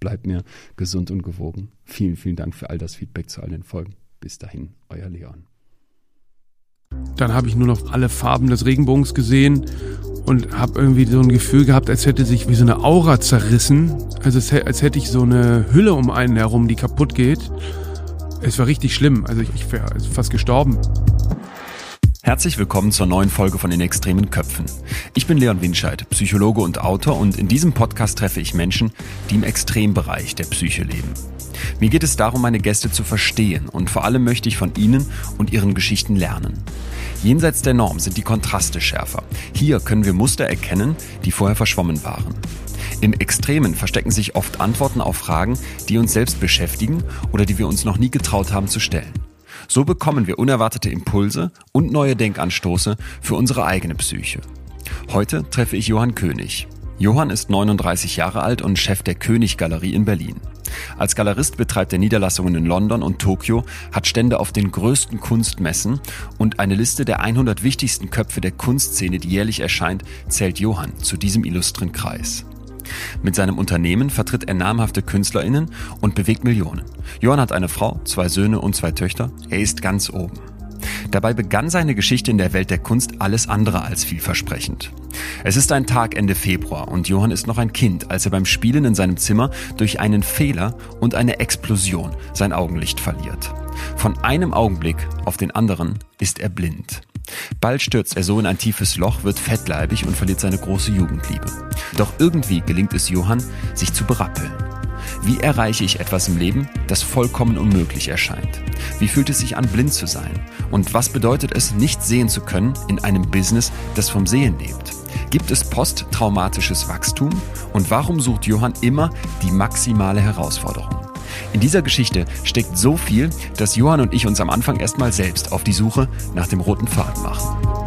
bleibt mir gesund und gewogen. Vielen, vielen Dank für all das Feedback zu all den Folgen. Bis dahin, euer Leon. Dann habe ich nur noch alle Farben des Regenbogens gesehen und habe irgendwie so ein Gefühl gehabt, als hätte sich wie so eine Aura zerrissen. Also als hätte ich so eine Hülle um einen herum, die kaputt geht. Es war richtig schlimm. Also ich, ich wäre fast gestorben. Herzlich willkommen zur neuen Folge von den extremen Köpfen. Ich bin Leon Winscheid, Psychologe und Autor und in diesem Podcast treffe ich Menschen, die im Extrembereich der Psyche leben. Mir geht es darum, meine Gäste zu verstehen und vor allem möchte ich von ihnen und ihren Geschichten lernen. Jenseits der Norm sind die Kontraste schärfer. Hier können wir Muster erkennen, die vorher verschwommen waren. Im Extremen verstecken sich oft Antworten auf Fragen, die uns selbst beschäftigen oder die wir uns noch nie getraut haben zu stellen. So bekommen wir unerwartete Impulse und neue Denkanstoße für unsere eigene Psyche. Heute treffe ich Johann König. Johann ist 39 Jahre alt und Chef der König Galerie in Berlin. Als Galerist betreibt er Niederlassungen in London und Tokio, hat Stände auf den größten Kunstmessen und eine Liste der 100 wichtigsten Köpfe der Kunstszene, die jährlich erscheint, zählt Johann zu diesem illustren Kreis. Mit seinem Unternehmen vertritt er namhafte KünstlerInnen und bewegt Millionen. Johann hat eine Frau, zwei Söhne und zwei Töchter. Er ist ganz oben. Dabei begann seine Geschichte in der Welt der Kunst alles andere als vielversprechend. Es ist ein Tag Ende Februar und Johann ist noch ein Kind, als er beim Spielen in seinem Zimmer durch einen Fehler und eine Explosion sein Augenlicht verliert. Von einem Augenblick auf den anderen ist er blind. Bald stürzt er so in ein tiefes Loch, wird fettleibig und verliert seine große Jugendliebe. Doch irgendwie gelingt es Johann, sich zu berappeln. Wie erreiche ich etwas im Leben, das vollkommen unmöglich erscheint? Wie fühlt es sich an, blind zu sein? Und was bedeutet es, nicht sehen zu können in einem Business, das vom Sehen lebt? Gibt es posttraumatisches Wachstum? Und warum sucht Johann immer die maximale Herausforderung? In dieser Geschichte steckt so viel, dass Johann und ich uns am Anfang erstmal selbst auf die Suche nach dem roten Faden machen.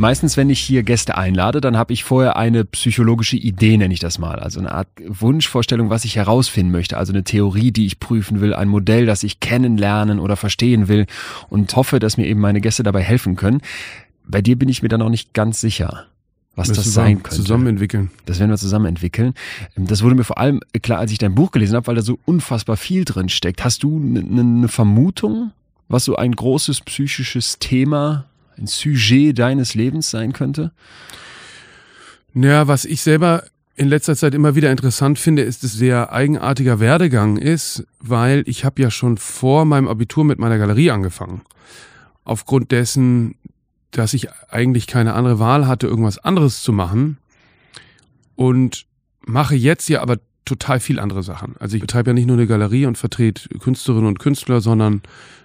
Meistens, wenn ich hier Gäste einlade, dann habe ich vorher eine psychologische Idee, nenne ich das mal. Also eine Art Wunschvorstellung, was ich herausfinden möchte. Also eine Theorie, die ich prüfen will, ein Modell, das ich kennenlernen oder verstehen will und hoffe, dass mir eben meine Gäste dabei helfen können. Bei dir bin ich mir da noch nicht ganz sicher was das, das sein könnte. Zusammen entwickeln. Das werden wir zusammen entwickeln. Ähm, das wurde mir vor allem klar, als ich dein Buch gelesen habe, weil da so unfassbar viel drin steckt. Hast du eine ne Vermutung, was so ein großes psychisches Thema, ein Sujet deines Lebens sein könnte? Naja, was ich selber in letzter Zeit immer wieder interessant finde, ist, dass sehr eigenartiger Werdegang ist, weil ich habe ja schon vor meinem Abitur mit meiner Galerie angefangen. Aufgrund dessen, dass ich eigentlich keine andere Wahl hatte, irgendwas anderes zu machen und mache jetzt ja aber total viel andere Sachen. Also ich betreibe ja nicht nur eine Galerie und vertrete Künstlerinnen und Künstler, sondern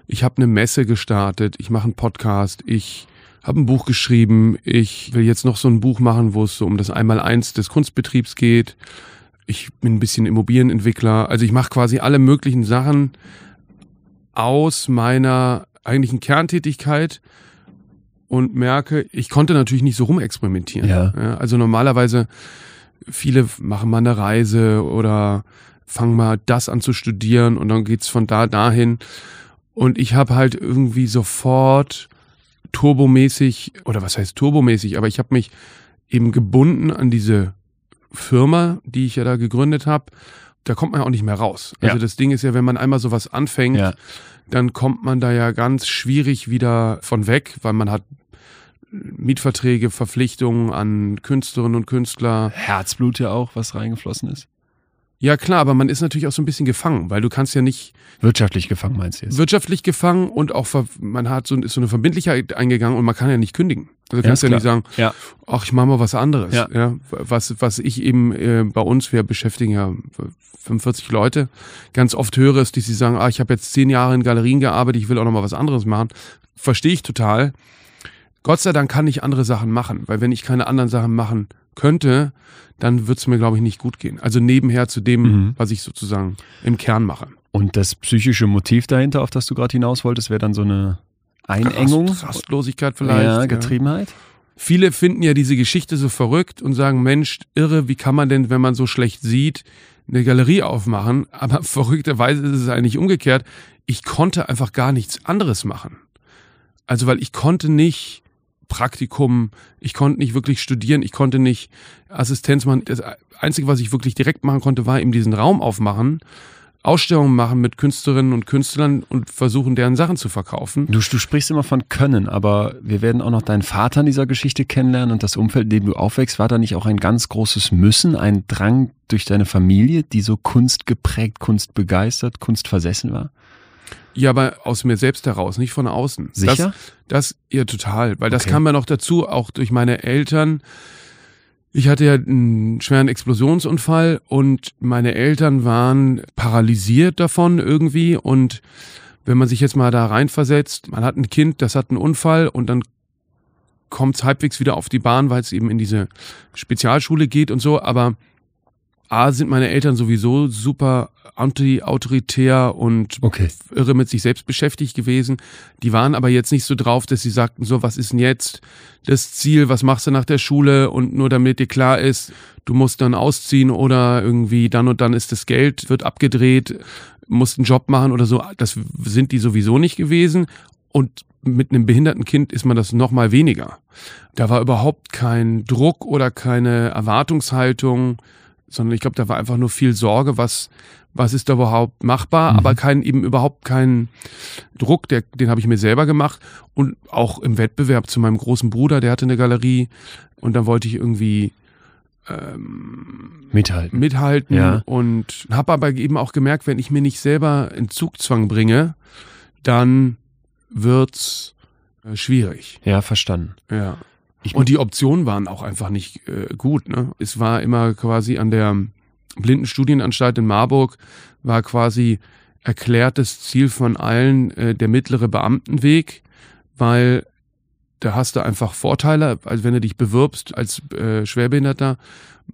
ich habe eine Messe gestartet, ich mache einen Podcast, ich habe ein Buch geschrieben, ich will jetzt noch so ein Buch machen, wo es so um das Einmaleins des Kunstbetriebs geht. Ich bin ein bisschen Immobilienentwickler, also ich mache quasi alle möglichen Sachen aus meiner eigentlichen Kerntätigkeit und merke, ich konnte natürlich nicht so rumexperimentieren. Ja. ja. also normalerweise, viele machen mal eine Reise oder fangen mal das an zu studieren und dann geht's von da dahin. Und ich habe halt irgendwie sofort turbomäßig, oder was heißt turbomäßig, aber ich habe mich eben gebunden an diese Firma, die ich ja da gegründet habe. Da kommt man ja auch nicht mehr raus. Also ja. das Ding ist ja, wenn man einmal sowas anfängt, ja dann kommt man da ja ganz schwierig wieder von weg, weil man hat Mietverträge, Verpflichtungen an Künstlerinnen und Künstler. Herzblut ja auch, was reingeflossen ist. Ja klar, aber man ist natürlich auch so ein bisschen gefangen, weil du kannst ja nicht Wirtschaftlich gefangen meinst du jetzt? wirtschaftlich gefangen und auch ver- man hat so, ist so eine Verbindlichkeit eingegangen und man kann ja nicht kündigen. Also du Ja, kannst ist ja nicht sagen, Ja. ach, ich mache mal was anderes. Ja. was, was ich eben äh, bei uns, wir beschäftigen ja 45 Leute, ganz oft höre ist, die sie sagen, ah, ich habe jetzt zehn Jahre in Galerien gearbeitet, ich will auch noch mal was anderes machen. Verstehe ich total. Gott sei Dank kann ich andere Sachen machen, weil wenn ich keine anderen Sachen machen könnte, dann würde es mir, glaube ich, nicht gut gehen. Also nebenher zu dem, Mhm. was ich sozusagen im Kern mache. Und das psychische Motiv dahinter, auf das du gerade hinaus wolltest, wäre dann so eine Einengung? Rast- Rastlosigkeit vielleicht. Ja, Getriebenheit? Viele finden ja diese Geschichte so verrückt und sagen, Mensch, irre, wie kann man denn, wenn man so schlecht sieht, eine Galerie aufmachen? Aber verrückterweise ist es eigentlich umgekehrt. Ich konnte einfach gar nichts anderes machen. Also, weil ich konnte nicht Praktikum, ich konnte nicht wirklich studieren, ich konnte nicht Assistenz machen. Das Einzige, was ich wirklich direkt machen konnte, war eben diesen Raum aufmachen, Ausstellungen machen mit Künstlerinnen und Künstlern und versuchen, deren Sachen zu verkaufen. Du, du sprichst immer von Können, aber wir werden auch noch deinen Vater in dieser Geschichte kennenlernen und das Umfeld, in dem du aufwächst, war da nicht auch ein ganz großes Müssen, ein Drang durch deine Familie, die so kunstgeprägt, kunstbegeistert, kunstversessen war? Ja, aber aus mir selbst heraus, nicht von außen. Sicher? Das, das ja total, weil das Okay. kam ja noch dazu, auch durch meine Eltern. Ich hatte ja einen schweren Explosionsunfall und meine Eltern waren paralysiert davon irgendwie. Und wenn man sich jetzt mal da reinversetzt, man hat ein Kind, das hat einen Unfall und dann kommt es halbwegs wieder auf die Bahn, weil es eben in diese Spezialschule geht und so, aber A sind meine Eltern sowieso super anti-autoritär und Okay. irre mit sich selbst beschäftigt gewesen. Die waren aber jetzt nicht so drauf, dass sie sagten, so, was ist denn jetzt das Ziel, was machst du nach der Schule und nur damit dir klar ist, du musst dann ausziehen oder irgendwie dann und dann ist das Geld, wird abgedreht, musst einen Job machen oder so. Das sind die sowieso nicht gewesen und mit einem behinderten Kind ist man das noch mal weniger. Da war überhaupt kein Druck oder keine Erwartungshaltung, sondern ich glaube, da war einfach nur viel Sorge, was was ist da überhaupt machbar, Mhm. aber kein eben überhaupt kein Druck, der, den habe ich mir selber gemacht und auch im Wettbewerb zu meinem großen Bruder, der hatte eine Galerie und dann wollte ich irgendwie Mithalten. mithalten Ja. und habe aber eben auch gemerkt, wenn ich mir nicht selber in Zugzwang bringe, dann wird's äh, schwierig. Ja, verstanden. Ja. Ich- und die Optionen waren auch einfach nicht äh, gut. Ne? Es war immer quasi an der Blindenstudienanstalt in Marburg war quasi erklärtes Ziel von allen äh, der mittlere Beamtenweg, weil da hast du einfach Vorteile, also wenn du dich bewirbst als äh, Schwerbehinderter,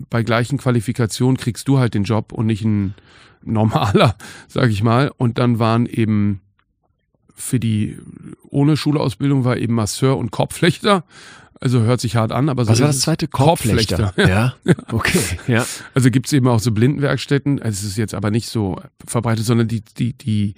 bei gleichen Qualifikationen kriegst du halt den Job und nicht ein normaler, sag ich mal. Und dann waren eben für die ohne Schulausbildung war eben Masseur und Korbflechter. Also hört sich hart an, aber so Was war ist das zweite? Korbflechter. Ja. Okay. Ja. Also gibt's eben auch so Blindenwerkstätten. Also es ist jetzt aber nicht so verbreitet, sondern die, die, die,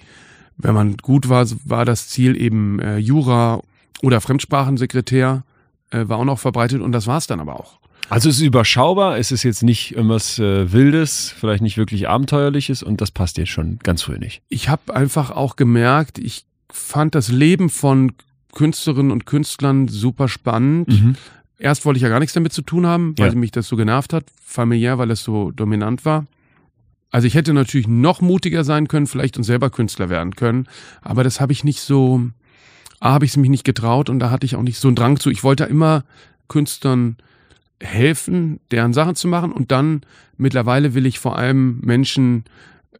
wenn man gut war, war das Ziel eben äh, Jura oder Fremdsprachensekretär, äh, war auch noch verbreitet und das war's dann aber auch. Also es ist überschaubar, es ist jetzt nicht irgendwas äh, Wildes, vielleicht nicht wirklich Abenteuerliches und das passt dir schon ganz früh nicht. Ich habe einfach auch gemerkt, ich fand das Leben von Künstlerinnen und Künstlern super spannend. Erst wollte ich ja gar nichts damit zu tun haben, weil Ja. mich das so genervt hat, familiär, weil es so dominant war. Also ich hätte natürlich noch mutiger sein können, vielleicht und selber Künstler werden können, aber das habe ich nicht so, A, habe ich es mich nicht getraut und da hatte ich auch nicht so einen Drang zu. Ich wollte immer Künstlern helfen, deren Sachen zu machen und dann mittlerweile will ich vor allem Menschen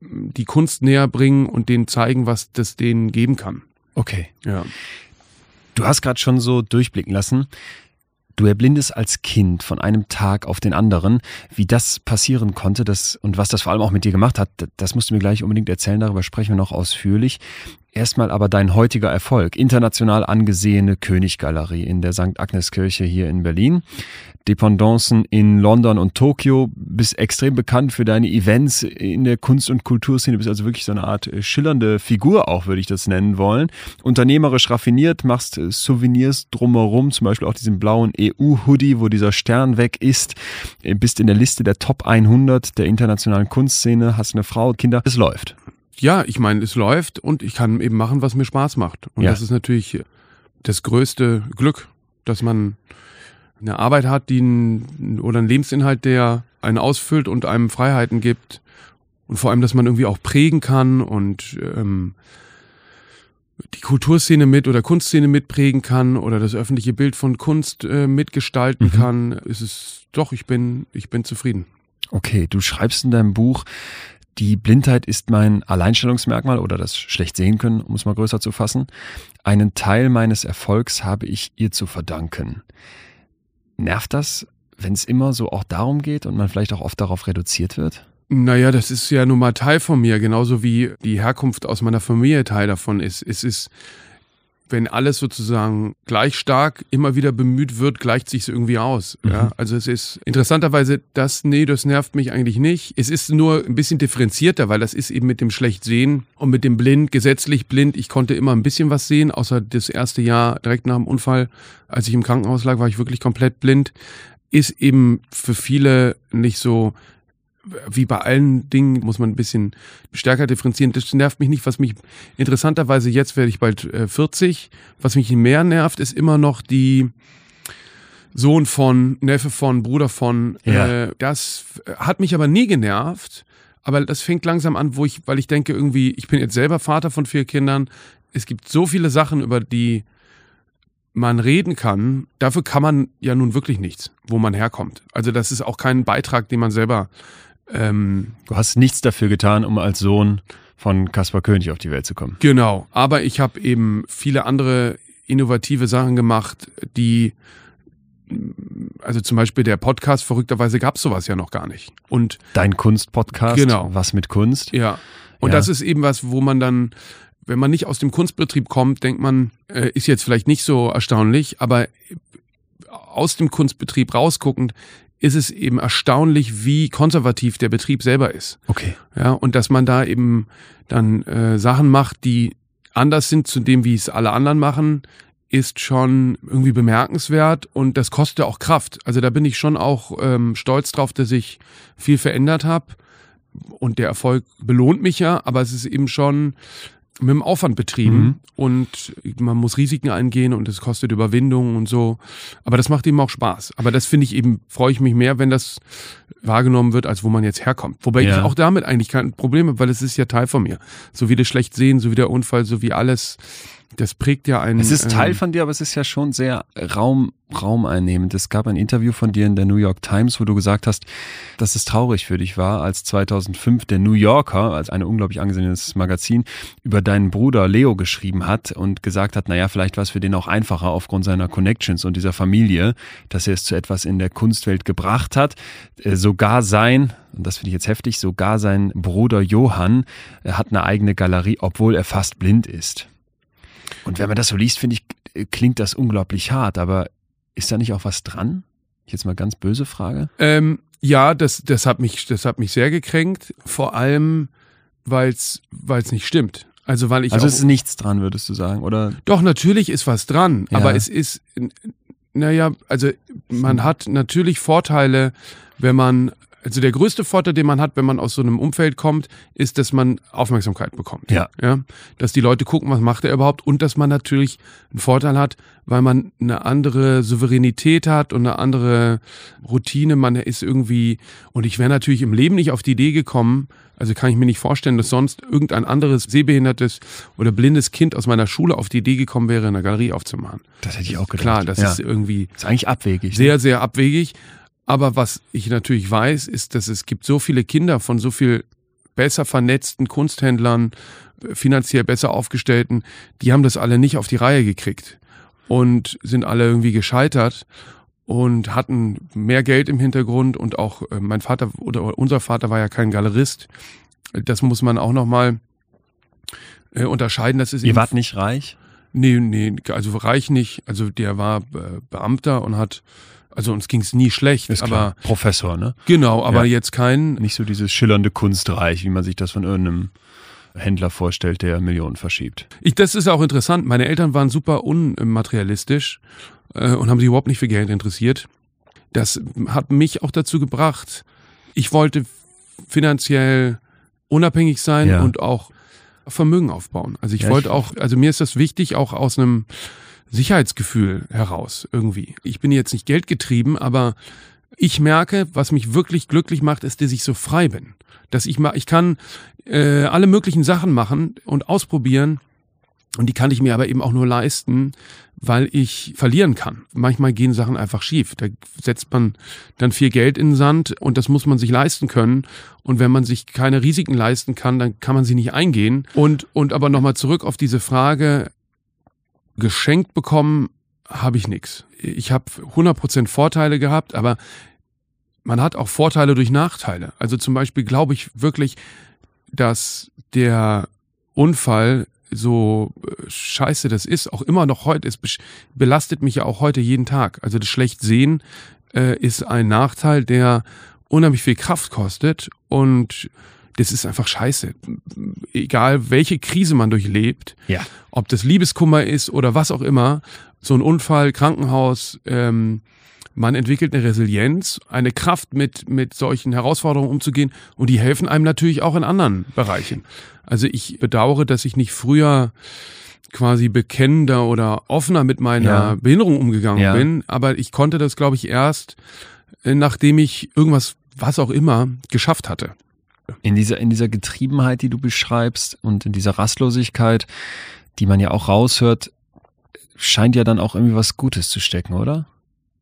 die Kunst näher bringen und denen zeigen, was das denen geben kann. Okay. Ja. Du hast gerade schon so durchblicken lassen. Du erblindest als Kind von einem Tag auf den anderen. Wie das passieren konnte das, und was das vor allem auch mit dir gemacht hat, das musst du mir gleich unbedingt erzählen. Darüber sprechen wir noch ausführlich. Erstmal aber dein heutiger Erfolg. International angesehene Königgalerie in der St. Agnes Kirche hier in Berlin. Dependancen in London und Tokio. Bist extrem bekannt für deine Events in der Kunst- und Kulturszene. Bist also wirklich so eine Art äh, schillernde Figur auch, würde ich das nennen wollen. Unternehmerisch raffiniert, machst äh, Souvenirs drumherum, zum Beispiel auch diesen blauen EU-Hoodie, wo dieser Stern weg ist. Äh, Bist in der Liste der Top 100 der internationalen Kunstszene, hast eine Frau, Kinder. Es läuft. Ja, ich meine, es läuft und ich kann eben machen, was mir Spaß macht. Und Ja. das ist natürlich das größte Glück, dass man eine Arbeit hat, die ein, oder einen Lebensinhalt, der einen ausfüllt und einem Freiheiten gibt Und vor allem, dass man irgendwie auch prägen kann und ähm, die Kulturszene mit oder Kunstszene mitprägen kann oder das öffentliche Bild von Kunst äh, mitgestalten mhm. kann, ist es doch, ich bin, ich bin zufrieden. Okay, du schreibst in deinem Buch, die Blindheit ist mein Alleinstellungsmerkmal oder das schlecht sehen können, um es mal größer zu fassen. Einen Teil meines Erfolgs habe ich ihr zu verdanken. Nervt das, wenn es immer so auch darum geht und man vielleicht auch oft darauf reduziert wird? Naja, das ist ja nun mal Teil von mir, genauso wie die Herkunft aus meiner Familie Teil davon ist. Es ist, wenn alles sozusagen gleich stark immer wieder bemüht wird, gleicht sich irgendwie aus. Mhm. Ja? Also es ist interessanterweise das, nee, das nervt mich eigentlich nicht. Es ist nur ein bisschen differenzierter, weil das ist eben mit dem Schlechtsehen und mit dem Blind, gesetzlich blind. Ich konnte immer ein bisschen was sehen, außer das erste Jahr direkt nach dem Unfall, als ich im Krankenhaus lag, war ich wirklich komplett blind. Ist eben für viele nicht so wie bei allen Dingen muss man ein bisschen stärker differenzieren. Das nervt mich nicht. Was mich interessanterweise jetzt werde ich bald äh, 40. Was mich mehr nervt, ist immer noch die Sohn von, Neffe von, Bruder von. Ja. Äh, das hat mich aber nie genervt. Aber das fängt langsam an, wo ich, weil ich denke irgendwie, ich bin jetzt selber Vater von vier Kindern. Es gibt so viele Sachen, über die man reden kann. Dafür kann man ja nun wirklich nichts, wo man herkommt. Also das ist auch kein Beitrag, den man selber ähm, du hast nichts dafür getan, um als Sohn von Kaspar König auf die Welt zu kommen. Genau, aber ich habe eben viele andere innovative Sachen gemacht, die also zum Beispiel der Podcast, verrückterweise gab es sowas ja noch gar nicht. Und Dein Kunstpodcast, genau. was mit Kunst? Ja. Und ja. das ist eben was, wo man dann, wenn man nicht aus dem Kunstbetrieb kommt, denkt man, äh, ist jetzt vielleicht nicht so erstaunlich, aber aus dem Kunstbetrieb rausguckend ist es eben erstaunlich, wie konservativ der Betrieb selber ist. Okay. Ja, und dass man da eben dann äh, Sachen macht, die anders sind zu dem, wie es alle anderen machen, ist schon irgendwie bemerkenswert und das kostet auch Kraft. Also da bin ich schon auch ähm, stolz drauf, dass ich viel verändert habe und der Erfolg belohnt mich ja, aber es ist eben schon mit dem Aufwand betrieben mhm. und man muss Risiken eingehen und es kostet Überwindung und so. Aber das macht eben auch Spaß. Aber das finde ich eben, freue ich mich mehr, wenn das wahrgenommen wird, als wo man jetzt herkommt. Wobei ja. ich auch damit eigentlich kein Problem habe, weil es ist ja Teil von mir. So wie das schlecht sehen, so wie der Unfall, so wie alles das prägt ja einen. Es ist Teil ähm, von dir, aber es ist ja schon sehr Raum, raumeinnehmend. Es gab ein Interview von dir in der New York Times, wo du gesagt hast, dass es traurig für dich war, als 2005 der New Yorker, als ein unglaublich angesehenes Magazin, über deinen Bruder Leo geschrieben hat und gesagt hat, naja, vielleicht war es für den auch einfacher aufgrund seiner Connections und dieser Familie, dass er es zu etwas in der Kunstwelt gebracht hat. Äh, sogar sein, und das finde ich jetzt heftig, sogar sein Bruder Johann äh, hat eine eigene Galerie, obwohl er fast blind ist. Und wenn man das so liest, finde ich, klingt das unglaublich hart, aber ist da nicht auch was dran? Jetzt mal ganz böse Frage. Ähm, ja, das, das, hat mich, das hat mich sehr gekränkt, vor allem, weil es nicht stimmt. Also, weil ich also es ist nichts dran, würdest du sagen, oder? Doch, natürlich ist was dran, ja. aber es ist, naja, also man hat natürlich Vorteile, wenn man also der größte Vorteil, den man hat, wenn man aus so einem Umfeld kommt, ist, dass man Aufmerksamkeit bekommt. Ja. ja. Dass die Leute gucken, was macht er überhaupt und dass man natürlich einen Vorteil hat, weil man eine andere Souveränität hat und eine andere Routine. Man ist irgendwie, und ich wäre natürlich im Leben nicht auf die Idee gekommen, also kann ich mir nicht vorstellen, dass sonst irgendein anderes sehbehindertes oder blindes Kind aus meiner Schule auf die Idee gekommen wäre, eine Galerie aufzumachen. Das hätte ich auch gedacht. Klar, das ja. ist irgendwie. Das ist eigentlich abwegig. Sehr, ne? sehr abwegig. Aber was ich natürlich weiß, ist, dass es gibt so viele Kinder von so viel besser vernetzten Kunsthändlern, finanziell besser aufgestellten, die haben das alle nicht auf die Reihe gekriegt und sind alle irgendwie gescheitert und hatten mehr Geld im Hintergrund und auch äh, mein Vater oder unser Vater war ja kein Galerist. Das muss man auch nochmal äh, unterscheiden. Das ist Ihr wart nicht reich? Nee, nee, also reich nicht. Also der war äh, Beamter und hat also uns ging es nie schlecht, Ist aber klar. Professor, ne? Genau, aber ja. jetzt kein nicht so dieses schillernde Kunstreich, wie man sich das von irgendeinem Händler vorstellt, der Millionen verschiebt. Ich, das ist auch interessant. Meine Eltern waren super unmaterialistisch äh, und haben sich überhaupt nicht für Geld interessiert. Das hat mich auch dazu gebracht. Ich wollte finanziell unabhängig sein ja. und auch Vermögen aufbauen. Also ich ja, wollte auch, also mir ist das wichtig, auch aus einem Sicherheitsgefühl heraus irgendwie. Ich bin jetzt nicht geldgetrieben, aber Ich merke, was mich wirklich glücklich macht, ist, dass ich so frei bin. Dass ich mal, ich kann äh, alle möglichen Sachen machen und ausprobieren. Und die kann ich mir aber eben auch nur leisten, weil ich verlieren kann. Manchmal gehen Sachen einfach schief. Da setzt man dann viel Geld in den Sand und das muss man sich leisten können. Und wenn man sich keine Risiken leisten kann, dann kann man sie nicht eingehen. Und, und aber nochmal zurück auf diese Frage, geschenkt bekommen habe ich nichts. Ich habe 100% Vorteile gehabt, aber man hat auch Vorteile durch Nachteile. Also zum Beispiel glaube ich wirklich, dass der Unfall so äh, scheiße das ist, auch immer noch heute, es belastet mich ja auch heute jeden Tag. Also das schlecht sehen äh, ist ein Nachteil, der unheimlich viel Kraft kostet und das ist einfach scheiße. Egal welche Krise man durchlebt, ja. ob das Liebeskummer ist oder was auch immer, so ein Unfall, Krankenhaus, ähm, man entwickelt eine Resilienz, eine Kraft, mit, mit solchen Herausforderungen umzugehen und die helfen einem natürlich auch in anderen Bereichen. Also ich bedauere, dass ich nicht früher quasi bekennender oder offener mit meiner ja. Behinderung umgegangen ja. bin, aber ich konnte das, glaube ich, erst, äh, nachdem ich irgendwas, was auch immer, geschafft hatte. In dieser, in dieser Getriebenheit, die du beschreibst und in dieser Rastlosigkeit, die man ja auch raushört, scheint ja dann auch irgendwie was Gutes zu stecken, oder?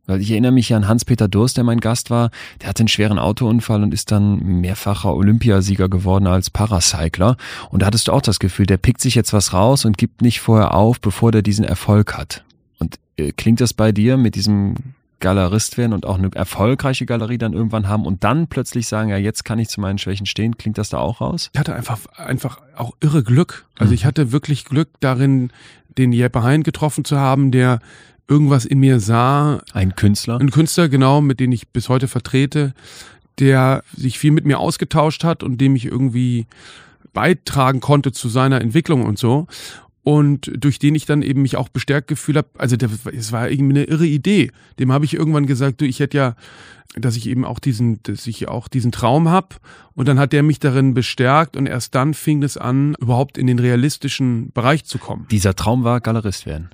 Weil ich erinnere mich ja an Hans-Peter Durst, der mein Gast war. Der hatte einen schweren Autounfall und ist dann mehrfacher Olympiasieger geworden als Paracycler. Und da hattest du auch das Gefühl, der pickt sich jetzt was raus und gibt nicht vorher auf, bevor der diesen Erfolg hat. Und äh, klingt das bei dir mit diesem Galerist werden und auch eine erfolgreiche Galerie dann irgendwann haben und dann plötzlich sagen, ja, jetzt kann ich zu meinen Schwächen stehen. Klingt das da auch raus? Ich hatte einfach, einfach auch irre Glück. Also mhm. ich hatte wirklich Glück darin, den Jeppe Hein getroffen zu haben, der irgendwas in mir sah. Ein Künstler? Ein Künstler, genau, mit dem ich bis heute vertrete, der sich viel mit mir ausgetauscht hat und dem ich irgendwie beitragen konnte zu seiner Entwicklung und so. Und durch den ich dann eben mich auch bestärkt gefühlt habe, also es war irgendwie eine irre Idee. Dem habe ich irgendwann gesagt, du, ich hätte ja, dass ich eben auch diesen, dass ich auch diesen Traum hab. Und dann hat der mich darin bestärkt und erst dann fing es an, überhaupt in den realistischen Bereich zu kommen. Dieser Traum war Galerist werden.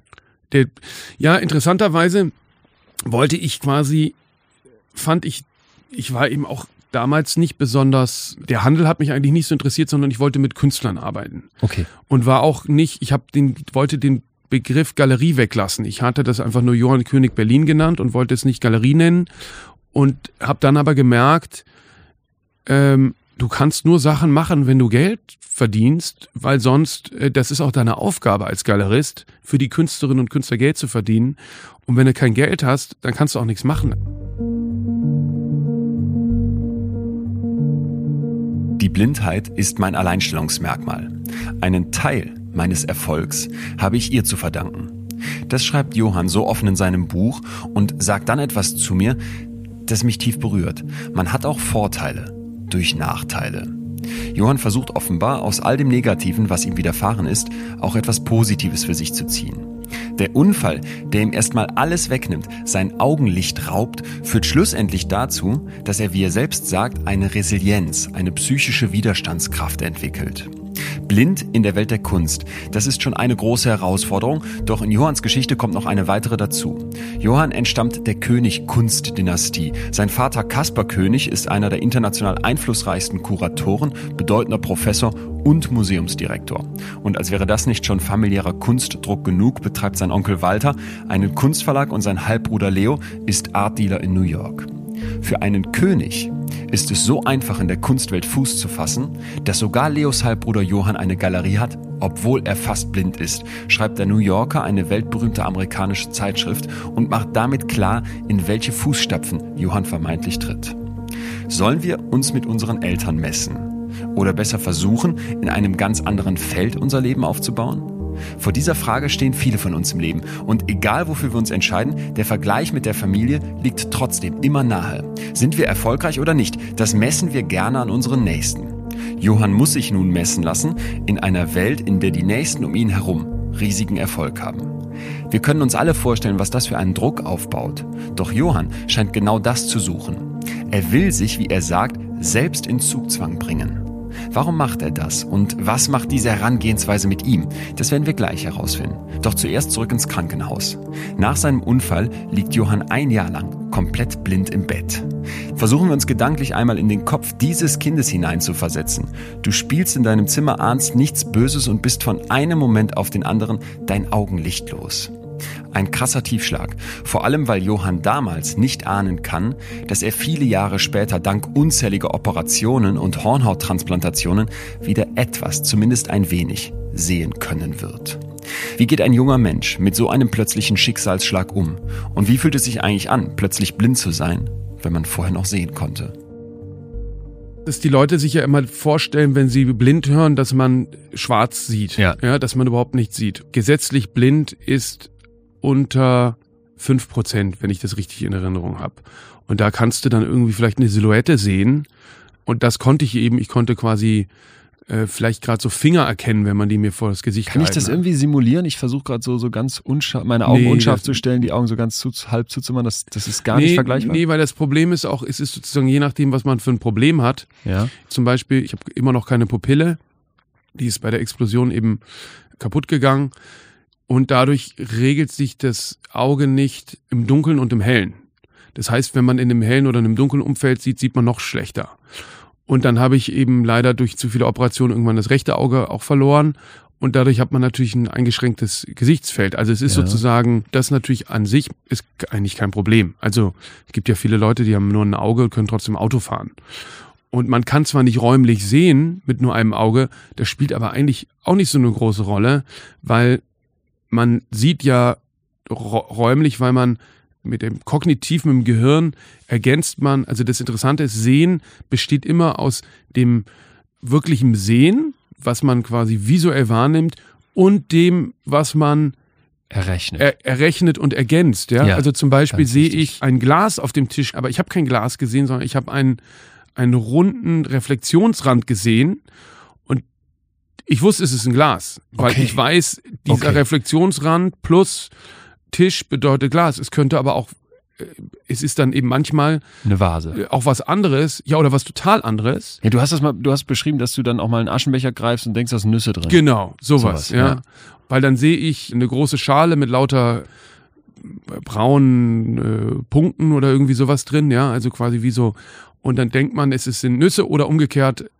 Der, ja, interessanterweise wollte ich quasi, fand ich, ich war eben auch damals nicht besonders, der Handel hat mich eigentlich nicht so interessiert, sondern ich wollte mit Künstlern arbeiten. Okay. Und war auch nicht, ich habe den, wollte den Begriff Galerie weglassen. Ich hatte das einfach nur Johann König Berlin genannt und wollte es nicht Galerie nennen und habe dann aber gemerkt, ähm, du kannst nur Sachen machen, wenn du Geld verdienst, weil sonst, äh, das ist auch deine Aufgabe als Galerist, für die Künstlerinnen und Künstler Geld zu verdienen. Und wenn du kein Geld hast, dann kannst du auch nichts machen. Die Blindheit ist mein Alleinstellungsmerkmal. Einen Teil meines Erfolgs habe ich ihr zu verdanken. Das schreibt Johann so offen in seinem Buch und sagt dann etwas zu mir, das mich tief berührt. Man hat auch Vorteile durch Nachteile. Johann versucht offenbar aus all dem Negativen, was ihm widerfahren ist, auch etwas Positives für sich zu ziehen. Der Unfall, der ihm erstmal alles wegnimmt, sein Augenlicht raubt, führt schlussendlich dazu, dass er, wie er selbst sagt, eine Resilienz, eine psychische Widerstandskraft entwickelt. Blind in der Welt der Kunst. Das ist schon eine große Herausforderung, doch in Johanns Geschichte kommt noch eine weitere dazu. Johann entstammt der König-Kunst-Dynastie. Sein Vater Kaspar König ist einer der international einflussreichsten Kuratoren, bedeutender Professor und Museumsdirektor. Und als wäre das nicht schon familiärer Kunstdruck genug, betreibt sein Onkel Walter einen Kunstverlag und sein Halbbruder Leo ist Artdealer in New York. Für einen König ist es so einfach in der Kunstwelt Fuß zu fassen, dass sogar Leos Halbbruder Johann eine Galerie hat, obwohl er fast blind ist, schreibt der New Yorker eine weltberühmte amerikanische Zeitschrift und macht damit klar, in welche Fußstapfen Johann vermeintlich tritt. Sollen wir uns mit unseren Eltern messen? Oder besser versuchen, in einem ganz anderen Feld unser Leben aufzubauen? Vor dieser Frage stehen viele von uns im Leben. Und egal wofür wir uns entscheiden, der Vergleich mit der Familie liegt trotzdem immer nahe. Sind wir erfolgreich oder nicht, das messen wir gerne an unseren Nächsten. Johann muss sich nun messen lassen in einer Welt, in der die Nächsten um ihn herum riesigen Erfolg haben. Wir können uns alle vorstellen, was das für einen Druck aufbaut. Doch Johann scheint genau das zu suchen. Er will sich, wie er sagt, selbst in Zugzwang bringen. Warum macht er das? Und was macht diese Herangehensweise mit ihm? Das werden wir gleich herausfinden. Doch zuerst zurück ins Krankenhaus. Nach seinem Unfall liegt Johann ein Jahr lang komplett blind im Bett. Versuchen wir uns gedanklich einmal in den Kopf dieses Kindes hineinzuversetzen. Du spielst in deinem Zimmer, ahnst nichts Böses und bist von einem Moment auf den anderen dein Augen lichtlos. Ein krasser Tiefschlag, vor allem weil Johann damals nicht ahnen kann, dass er viele Jahre später dank unzähliger Operationen und Hornhauttransplantationen wieder etwas, zumindest ein wenig, sehen können wird. Wie geht ein junger Mensch mit so einem plötzlichen Schicksalsschlag um? Und wie fühlt es sich eigentlich an, plötzlich blind zu sein, wenn man vorher noch sehen konnte? dass die Leute sich ja immer vorstellen, wenn sie blind hören, dass man schwarz sieht. Ja. ja dass man überhaupt nichts sieht. Gesetzlich blind ist unter fünf Prozent, wenn ich das richtig in Erinnerung habe. Und da kannst du dann irgendwie vielleicht eine Silhouette sehen. Und das konnte ich eben, ich konnte quasi äh, vielleicht gerade so Finger erkennen, wenn man die mir vor das Gesicht Kann ich das hat. irgendwie simulieren? Ich versuche gerade so, so ganz unscharf, meine Augen nee, unscharf zu stellen, die Augen so ganz zu, halb zuzumachen. Das, das ist gar nee, nicht vergleichbar. Nee, weil das Problem ist auch, es ist sozusagen je nachdem, was man für ein Problem hat. Ja. Zum Beispiel, ich habe immer noch keine Pupille. Die ist bei der Explosion eben kaputt gegangen. Und dadurch regelt sich das Auge nicht im Dunkeln und im Hellen. Das heißt, wenn man in einem hellen oder einem dunklen Umfeld sieht, sieht man noch schlechter. Und dann habe ich eben leider durch zu viele Operationen irgendwann das rechte Auge auch verloren. Und dadurch hat man natürlich ein eingeschränktes Gesichtsfeld. Also es ist ja. sozusagen, das natürlich an sich ist eigentlich kein Problem. Also es gibt ja viele Leute, die haben nur ein Auge und können trotzdem Auto fahren. Und man kann zwar nicht räumlich sehen mit nur einem Auge, das spielt aber eigentlich auch nicht so eine große Rolle, weil man sieht ja räumlich, weil man mit dem kognitiven im Gehirn ergänzt man, also das Interessante ist, Sehen besteht immer aus dem wirklichen Sehen, was man quasi visuell wahrnimmt, und dem, was man errechnet, er, errechnet und ergänzt. Ja? ja also zum Beispiel sehe ich ein Glas auf dem Tisch, aber ich habe kein Glas gesehen, sondern ich habe einen, einen runden Reflexionsrand gesehen ich wusste, es ist ein Glas, weil okay. ich weiß, dieser okay. Reflexionsrand plus Tisch bedeutet Glas. Es könnte aber auch, äh, es ist dann eben manchmal eine Vase. Äh, auch was anderes, ja, oder was total anderes. Ja, du hast das mal, du hast beschrieben, dass du dann auch mal einen Aschenbecher greifst und denkst, da sind Nüsse drin. Genau, sowas, sowas ja. ja. Weil dann sehe ich eine große Schale mit lauter äh, braunen äh, Punkten oder irgendwie sowas drin, ja, also quasi wie so. Und dann denkt man, es sind Nüsse oder umgekehrt,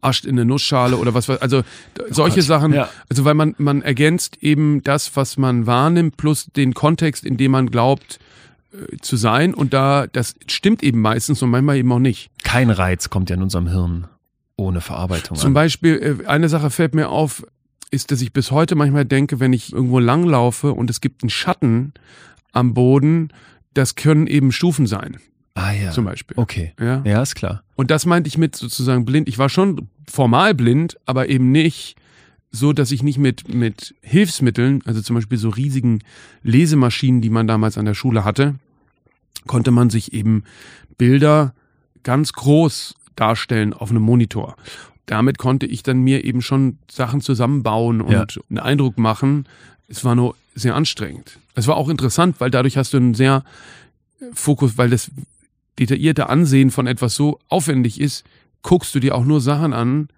ascht in eine Nussschale oder was, also solche oh Sachen, ja. also weil man, man ergänzt eben das, was man wahrnimmt, plus den Kontext, in dem man glaubt äh, zu sein und da, das stimmt eben meistens und manchmal eben auch nicht. Kein Reiz kommt ja in unserem Hirn ohne Verarbeitung Zum an. Beispiel, äh, eine Sache fällt mir auf, ist, dass ich bis heute manchmal denke, wenn ich irgendwo langlaufe und es gibt einen Schatten am Boden, das können eben Stufen sein. Ah ja. Zum Beispiel. Okay. Ja, ja ist klar. Und das meinte ich mit sozusagen blind. Ich war schon formal blind, aber eben nicht so, dass ich nicht mit, mit Hilfsmitteln, also zum Beispiel so riesigen Lesemaschinen, die man damals an der Schule hatte, konnte man sich eben Bilder ganz groß darstellen auf einem Monitor. Damit konnte ich dann mir eben schon Sachen zusammenbauen und ja. einen Eindruck machen. Es war nur sehr anstrengend. Es war auch interessant, weil dadurch hast du einen sehr Fokus, weil das detaillierte Ansehen von etwas so aufwendig ist, guckst du dir auch nur Sachen an,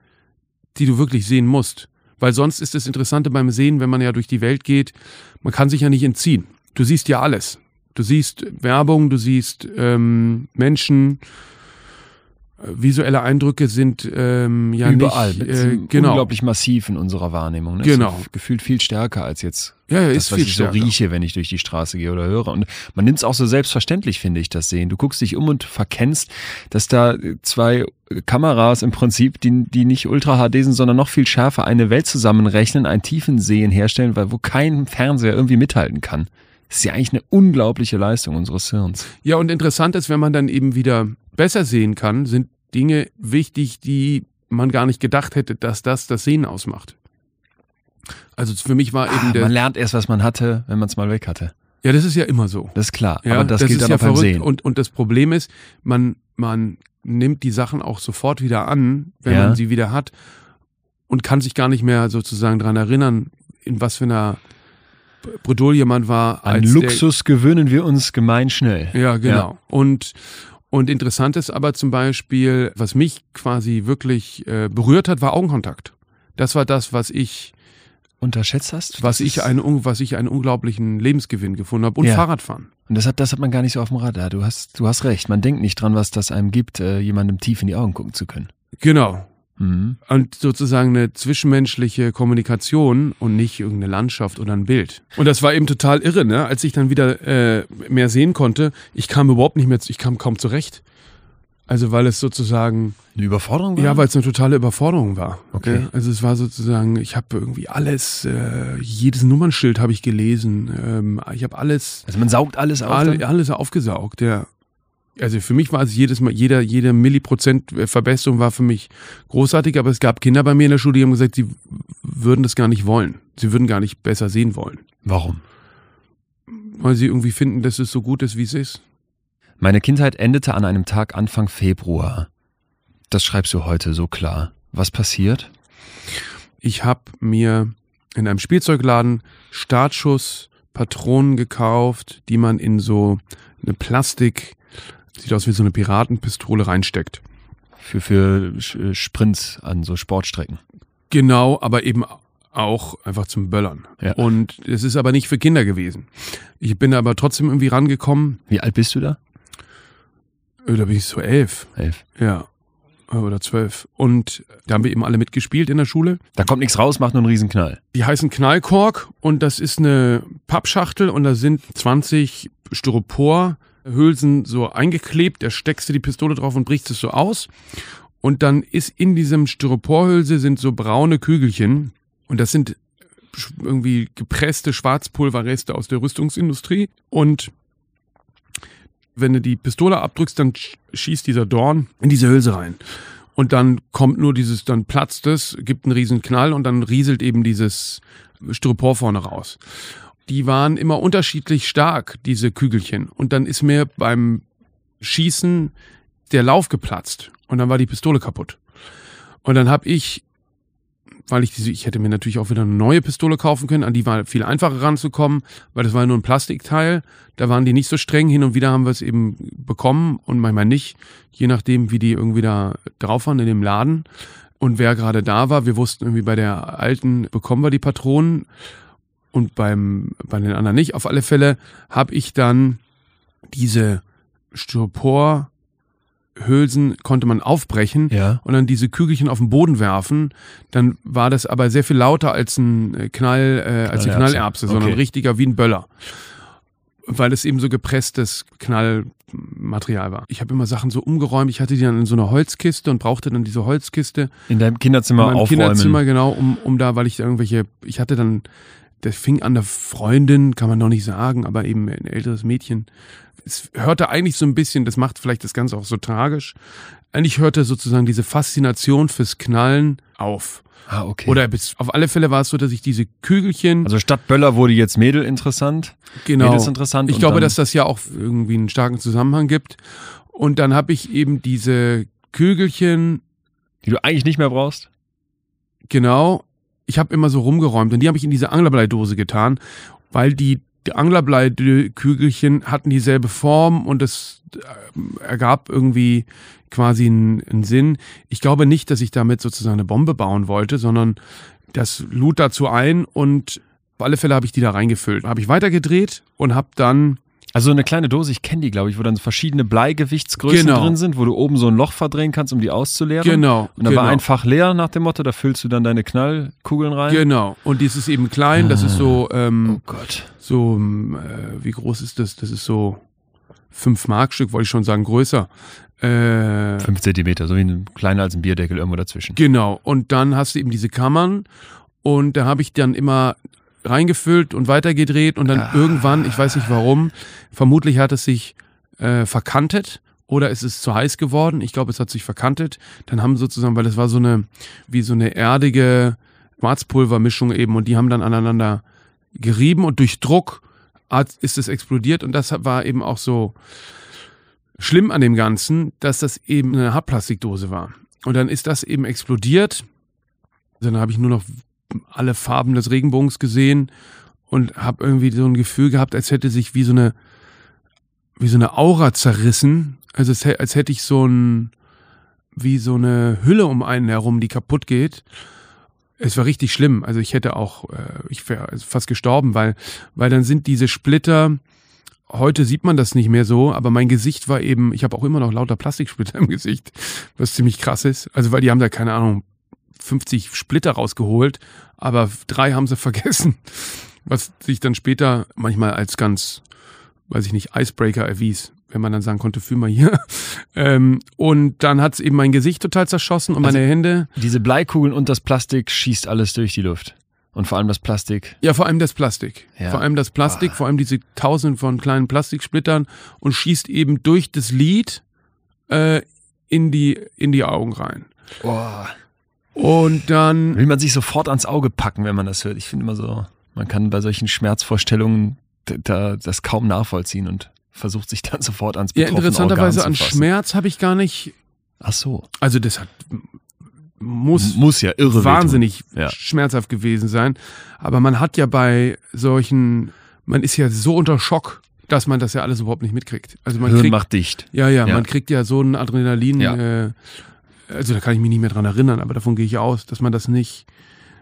die du wirklich sehen musst. Weil sonst ist das Interessante beim Sehen, wenn man ja durch die Welt geht, man kann sich ja nicht entziehen. Du siehst ja alles. Du siehst Werbung, du siehst ähm, Menschen, visuelle Eindrücke sind ähm, ja überall nicht, äh, genau. unglaublich massiv in unserer Wahrnehmung. Ne? Genau, so gefühlt viel stärker als jetzt ja, ja, das, ist was viel ich stärker. so rieche, wenn ich durch die Straße gehe oder höre. Und man nimmt es auch so selbstverständlich, finde ich, das Sehen. Du guckst dich um und verkennst, dass da zwei Kameras im Prinzip, die, die nicht Ultra HD sind, sondern noch viel schärfer, eine Welt zusammenrechnen, einen tiefen Sehen herstellen, weil wo kein Fernseher irgendwie mithalten kann. Das ist ja eigentlich eine unglaubliche Leistung unseres Hirns. Ja, und interessant ist, wenn man dann eben wieder besser sehen kann, sind Dinge wichtig, die man gar nicht gedacht hätte, dass das das Sehen ausmacht. Also für mich war eben ah, der. Man lernt erst, was man hatte, wenn man es mal weg hatte. Ja, das ist ja immer so. Das ist klar. Ja, aber das, das gilt dann ja auch beim verrückt. Sehen. Und, und das Problem ist, man, man nimmt die Sachen auch sofort wieder an, wenn Ja. man sie wieder hat und kann sich gar nicht mehr sozusagen dran erinnern, in was für einer Bredouille man war. An Luxus gewöhnen wir uns gemein schnell. Ja, genau. Und, und interessant ist aber zum Beispiel, was mich quasi wirklich äh, berührt hat, war Augenkontakt. Das war das, was ich unterschätzt hast? Was ich, einen, was ich einen unglaublichen Lebensgewinn gefunden habe. Und Ja. Fahrradfahren. Und das hat, das hat man gar nicht so auf dem Radar. Du hast, du hast recht. Man denkt nicht dran, was das einem gibt, äh, jemandem tief in die Augen gucken zu können. Genau. Mhm. Und sozusagen eine zwischenmenschliche Kommunikation und nicht irgendeine Landschaft oder ein Bild. Und das war eben total irre, ne? Als ich dann wieder äh, mehr sehen konnte, ich kam überhaupt nicht mehr, zu- ich kam kaum zurecht. Also weil es sozusagen, Eine Überforderung war? ja, weil es eine totale Überforderung war. Okay. Also es war sozusagen, ich habe irgendwie alles, äh, jedes Nummernschild habe ich gelesen. Ähm, ich habe alles, also man saugt alles auf. all, alles aufgesaugt, ja. Also für mich war es jedes Mal, jeder, jede Milliprozent Verbesserung war für mich großartig, aber es gab Kinder bei mir in der Schule, die haben gesagt, sie würden das gar nicht wollen. Sie würden gar nicht besser sehen wollen. Warum? Weil sie irgendwie finden, dass es so gut ist, wie es ist. Meine Kindheit endete an einem Tag Anfang Februar. Das schreibst du heute so klar. Was passiert? Ich habe mir in einem Spielzeugladen Startschuss Patronen gekauft, die man in so eine Plastik, sieht aus wie so eine Piratenpistole reinsteckt. Für, für Sch- Sprints an so Sportstrecken. Genau, aber eben auch einfach zum Böllern. Ja. Und es ist aber nicht für Kinder gewesen. Ich bin aber trotzdem irgendwie rangekommen. Wie alt bist du da? Äh, Da bin ich so elf, Elf. ja, oder zwölf. Und da haben wir eben alle mitgespielt in der Schule. Da kommt nichts raus, macht nur einen Riesenknall. Die heißen Knallkork und das ist eine Pappschachtel und da sind 20 Styroporhülsen so eingeklebt. Da steckst du die Pistole drauf und brichst es so aus. Und dann ist in diesem Styroporhülse sind so braune Kügelchen und das sind irgendwie gepresste Schwarzpulverreste aus der Rüstungsindustrie. Und wenn du die Pistole abdrückst, dann sch- schießt dieser Dorn in diese Hülse rein. Und dann kommt nur dieses, dann platzt es, gibt einen riesen Knall und dann rieselt eben dieses Styropor vorne raus. Die waren immer unterschiedlich stark, diese Kügelchen. Und dann ist mir beim Schießen der Lauf geplatzt und dann war die Pistole kaputt. Und dann habe ich, weil ich diese, ich hätte mir natürlich auch wieder eine neue Pistole kaufen können, an die war viel einfacher ranzukommen, weil das war nur ein Plastikteil. Da waren die nicht so streng. Hin und wieder haben wir es eben bekommen und manchmal nicht, je nachdem, wie die irgendwie da drauf waren in dem Laden und wer gerade da war. Wir wussten irgendwie bei der alten bekommen wir die Patronen und beim bei den anderen nicht. Auf alle Fälle habe ich dann diese Styropor Hülsen konnte man aufbrechen Ja. und dann diese Kügelchen auf den Boden werfen, dann war das aber sehr viel lauter als ein äh, Knall, äh, als eine Knallerbse. Knallerbse, sondern Okay. richtiger wie ein Böller. Weil es eben so gepresstes Knallmaterial war. Ich habe immer Sachen so umgeräumt. Ich hatte die dann in so einer Holzkiste und brauchte dann diese Holzkiste In deinem Kinderzimmer in meinem aufräumen. Kinderzimmer, genau, um, um da, weil ich da irgendwelche, ich hatte dann, das fing an der Freundin, kann man noch nicht sagen, aber eben ein älteres Mädchen. Es hörte eigentlich so ein bisschen, das macht vielleicht das Ganze auch so tragisch. Eigentlich hörte sozusagen diese Faszination fürs Knallen auf. Ah, okay. Oder bis, auf alle Fälle war es so, dass ich diese Kügelchen, also statt Böller wurde jetzt Mädel interessant. genau, Mädels interessant. ich glaube, dass das ja auch irgendwie einen starken Zusammenhang gibt. Und dann habe ich eben diese Kügelchen Die du eigentlich nicht mehr brauchst? Genau. Ich habe immer so rumgeräumt und die habe ich in diese Anglerbleidose getan, weil die, die Anglerbleikügelchen hatten dieselbe Form und es äh, ergab irgendwie quasi einen, einen Sinn. Ich glaube nicht, dass ich damit sozusagen eine Bombe bauen wollte, sondern das lud dazu ein und auf alle Fälle habe ich die da reingefüllt. Habe ich weitergedreht und habe dann Also eine kleine Dose, ich kenne die, glaube ich, wo dann verschiedene Bleigewichtsgrößen Genau. drin sind, wo du oben so ein Loch verdrehen kannst, um die auszuleeren. genau Und dann genau. war ein Fach leer nach dem Motto, da füllst du dann deine Knallkugeln rein. Genau. Und dies ist eben klein, das ist so, ähm, Oh Gott. so, ähm, äh, wie groß ist das? Das ist so fünf Markstück, wollte ich schon sagen, größer. Äh, Fünf Zentimeter, so wie ein, kleiner als ein Bierdeckel irgendwo dazwischen. genau. Und dann hast du eben diese Kammern und da habe ich dann immer reingefüllt und weitergedreht und dann Ah. irgendwann, ich weiß nicht warum, vermutlich hat es sich äh, verkantet oder ist es zu heiß geworden. Ich glaube, es hat sich verkantet. Dann haben sozusagen, weil das war so eine, wie so eine erdige Schwarzpulvermischung eben und die haben dann aneinander gerieben und durch Druck hat, ist es explodiert und das war eben auch so schlimm an dem Ganzen, dass das eben eine Hartplastikdose war. Und dann ist das eben explodiert. Dann habe ich nur noch alle Farben des Regenbogens gesehen und habe irgendwie so ein Gefühl gehabt, als hätte sich wie so eine wie so eine Aura zerrissen. Also hä- als hätte ich so ein wie so eine Hülle um einen herum, die kaputt geht. Es war richtig schlimm. Also ich hätte auch, äh, ich wäre fast gestorben, weil, weil dann sind diese Splitter, heute sieht man das nicht mehr so, aber mein Gesicht war eben, ich habe auch immer noch lauter Plastiksplitter im Gesicht, was ziemlich krass ist. Also weil die haben da, keine Ahnung, 50 Splitter rausgeholt, aber drei haben sie vergessen, was sich dann später manchmal als ganz, weiß ich nicht, Icebreaker erwies wenn man dann sagen konnte, fühl mal hier. Ähm, und dann hat's eben mein Gesicht total zerschossen und Also meine Hände. Diese Bleikugeln und das Plastik schießt alles durch die Luft. Und vor allem das Plastik. Ja, vor allem das Plastik. Ja. Vor allem das Plastik, vor allem diese tausend von kleinen Plastiksplittern und schießt eben durch das Lid äh, in, die, in die Augen rein. Boah. Und dann, Will man sich sofort ans Auge packen, wenn man das hört. Ich finde immer so, man kann bei solchen Schmerzvorstellungen da, das kaum nachvollziehen und versucht sich dann sofort ans ja, interessanterweise an. Schmerz habe ich gar nicht, Ach so. also das hat, muss Muss ja irre wahnsinnig. Ja. schmerzhaft gewesen sein. Aber man hat ja bei solchen, man ist ja so unter Schock, dass man das ja alles überhaupt nicht mitkriegt. Also man Hirn kriegt, macht dicht. ja, ja, Ja. man kriegt ja so ein Adrenalin, Ja. äh, also da kann ich mich nicht mehr dran erinnern, aber davon gehe ich aus, dass man das nicht.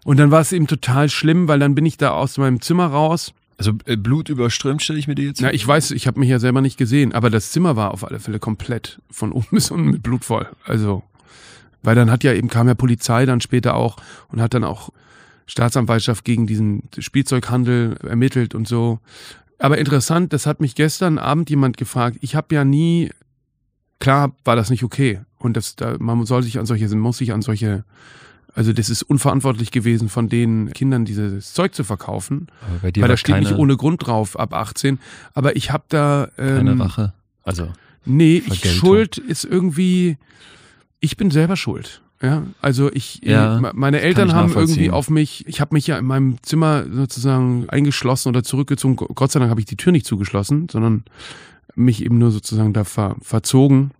Und dann war es eben total schlimm, weil dann bin ich da aus meinem Zimmer raus. Also äh, Blut überströmt, stelle ich mir die jetzt Na, ich weiß, ich habe mich ja selber nicht gesehen, aber das Zimmer war auf alle Fälle komplett von oben bis unten mit Blut voll. Also, weil dann hat ja eben kam ja Polizei dann später auch und hat dann auch Staatsanwaltschaft gegen diesen Spielzeughandel ermittelt und so. Aber interessant, das hat mich gestern Abend jemand gefragt. Ich habe ja nie, klar war das nicht okay und das, da, man soll sich an solche, muss sich an solche, also das ist unverantwortlich gewesen von den Kindern dieses Zeug zu verkaufen. Weil da steht keine, nicht ohne Grund drauf, ab 18. Aber ich habe da. keine Ähm, Rache. Also, nee, ich. Schuld ist irgendwie. Ich bin selber schuld. Ja, also ich, Ja, äh, me- meine Eltern haben irgendwie auf mich, ich habe mich ja in meinem Zimmer sozusagen eingeschlossen oder zurückgezogen. Gott sei Dank habe ich die Tür nicht zugeschlossen, sondern mich eben nur sozusagen da ver, verzogen.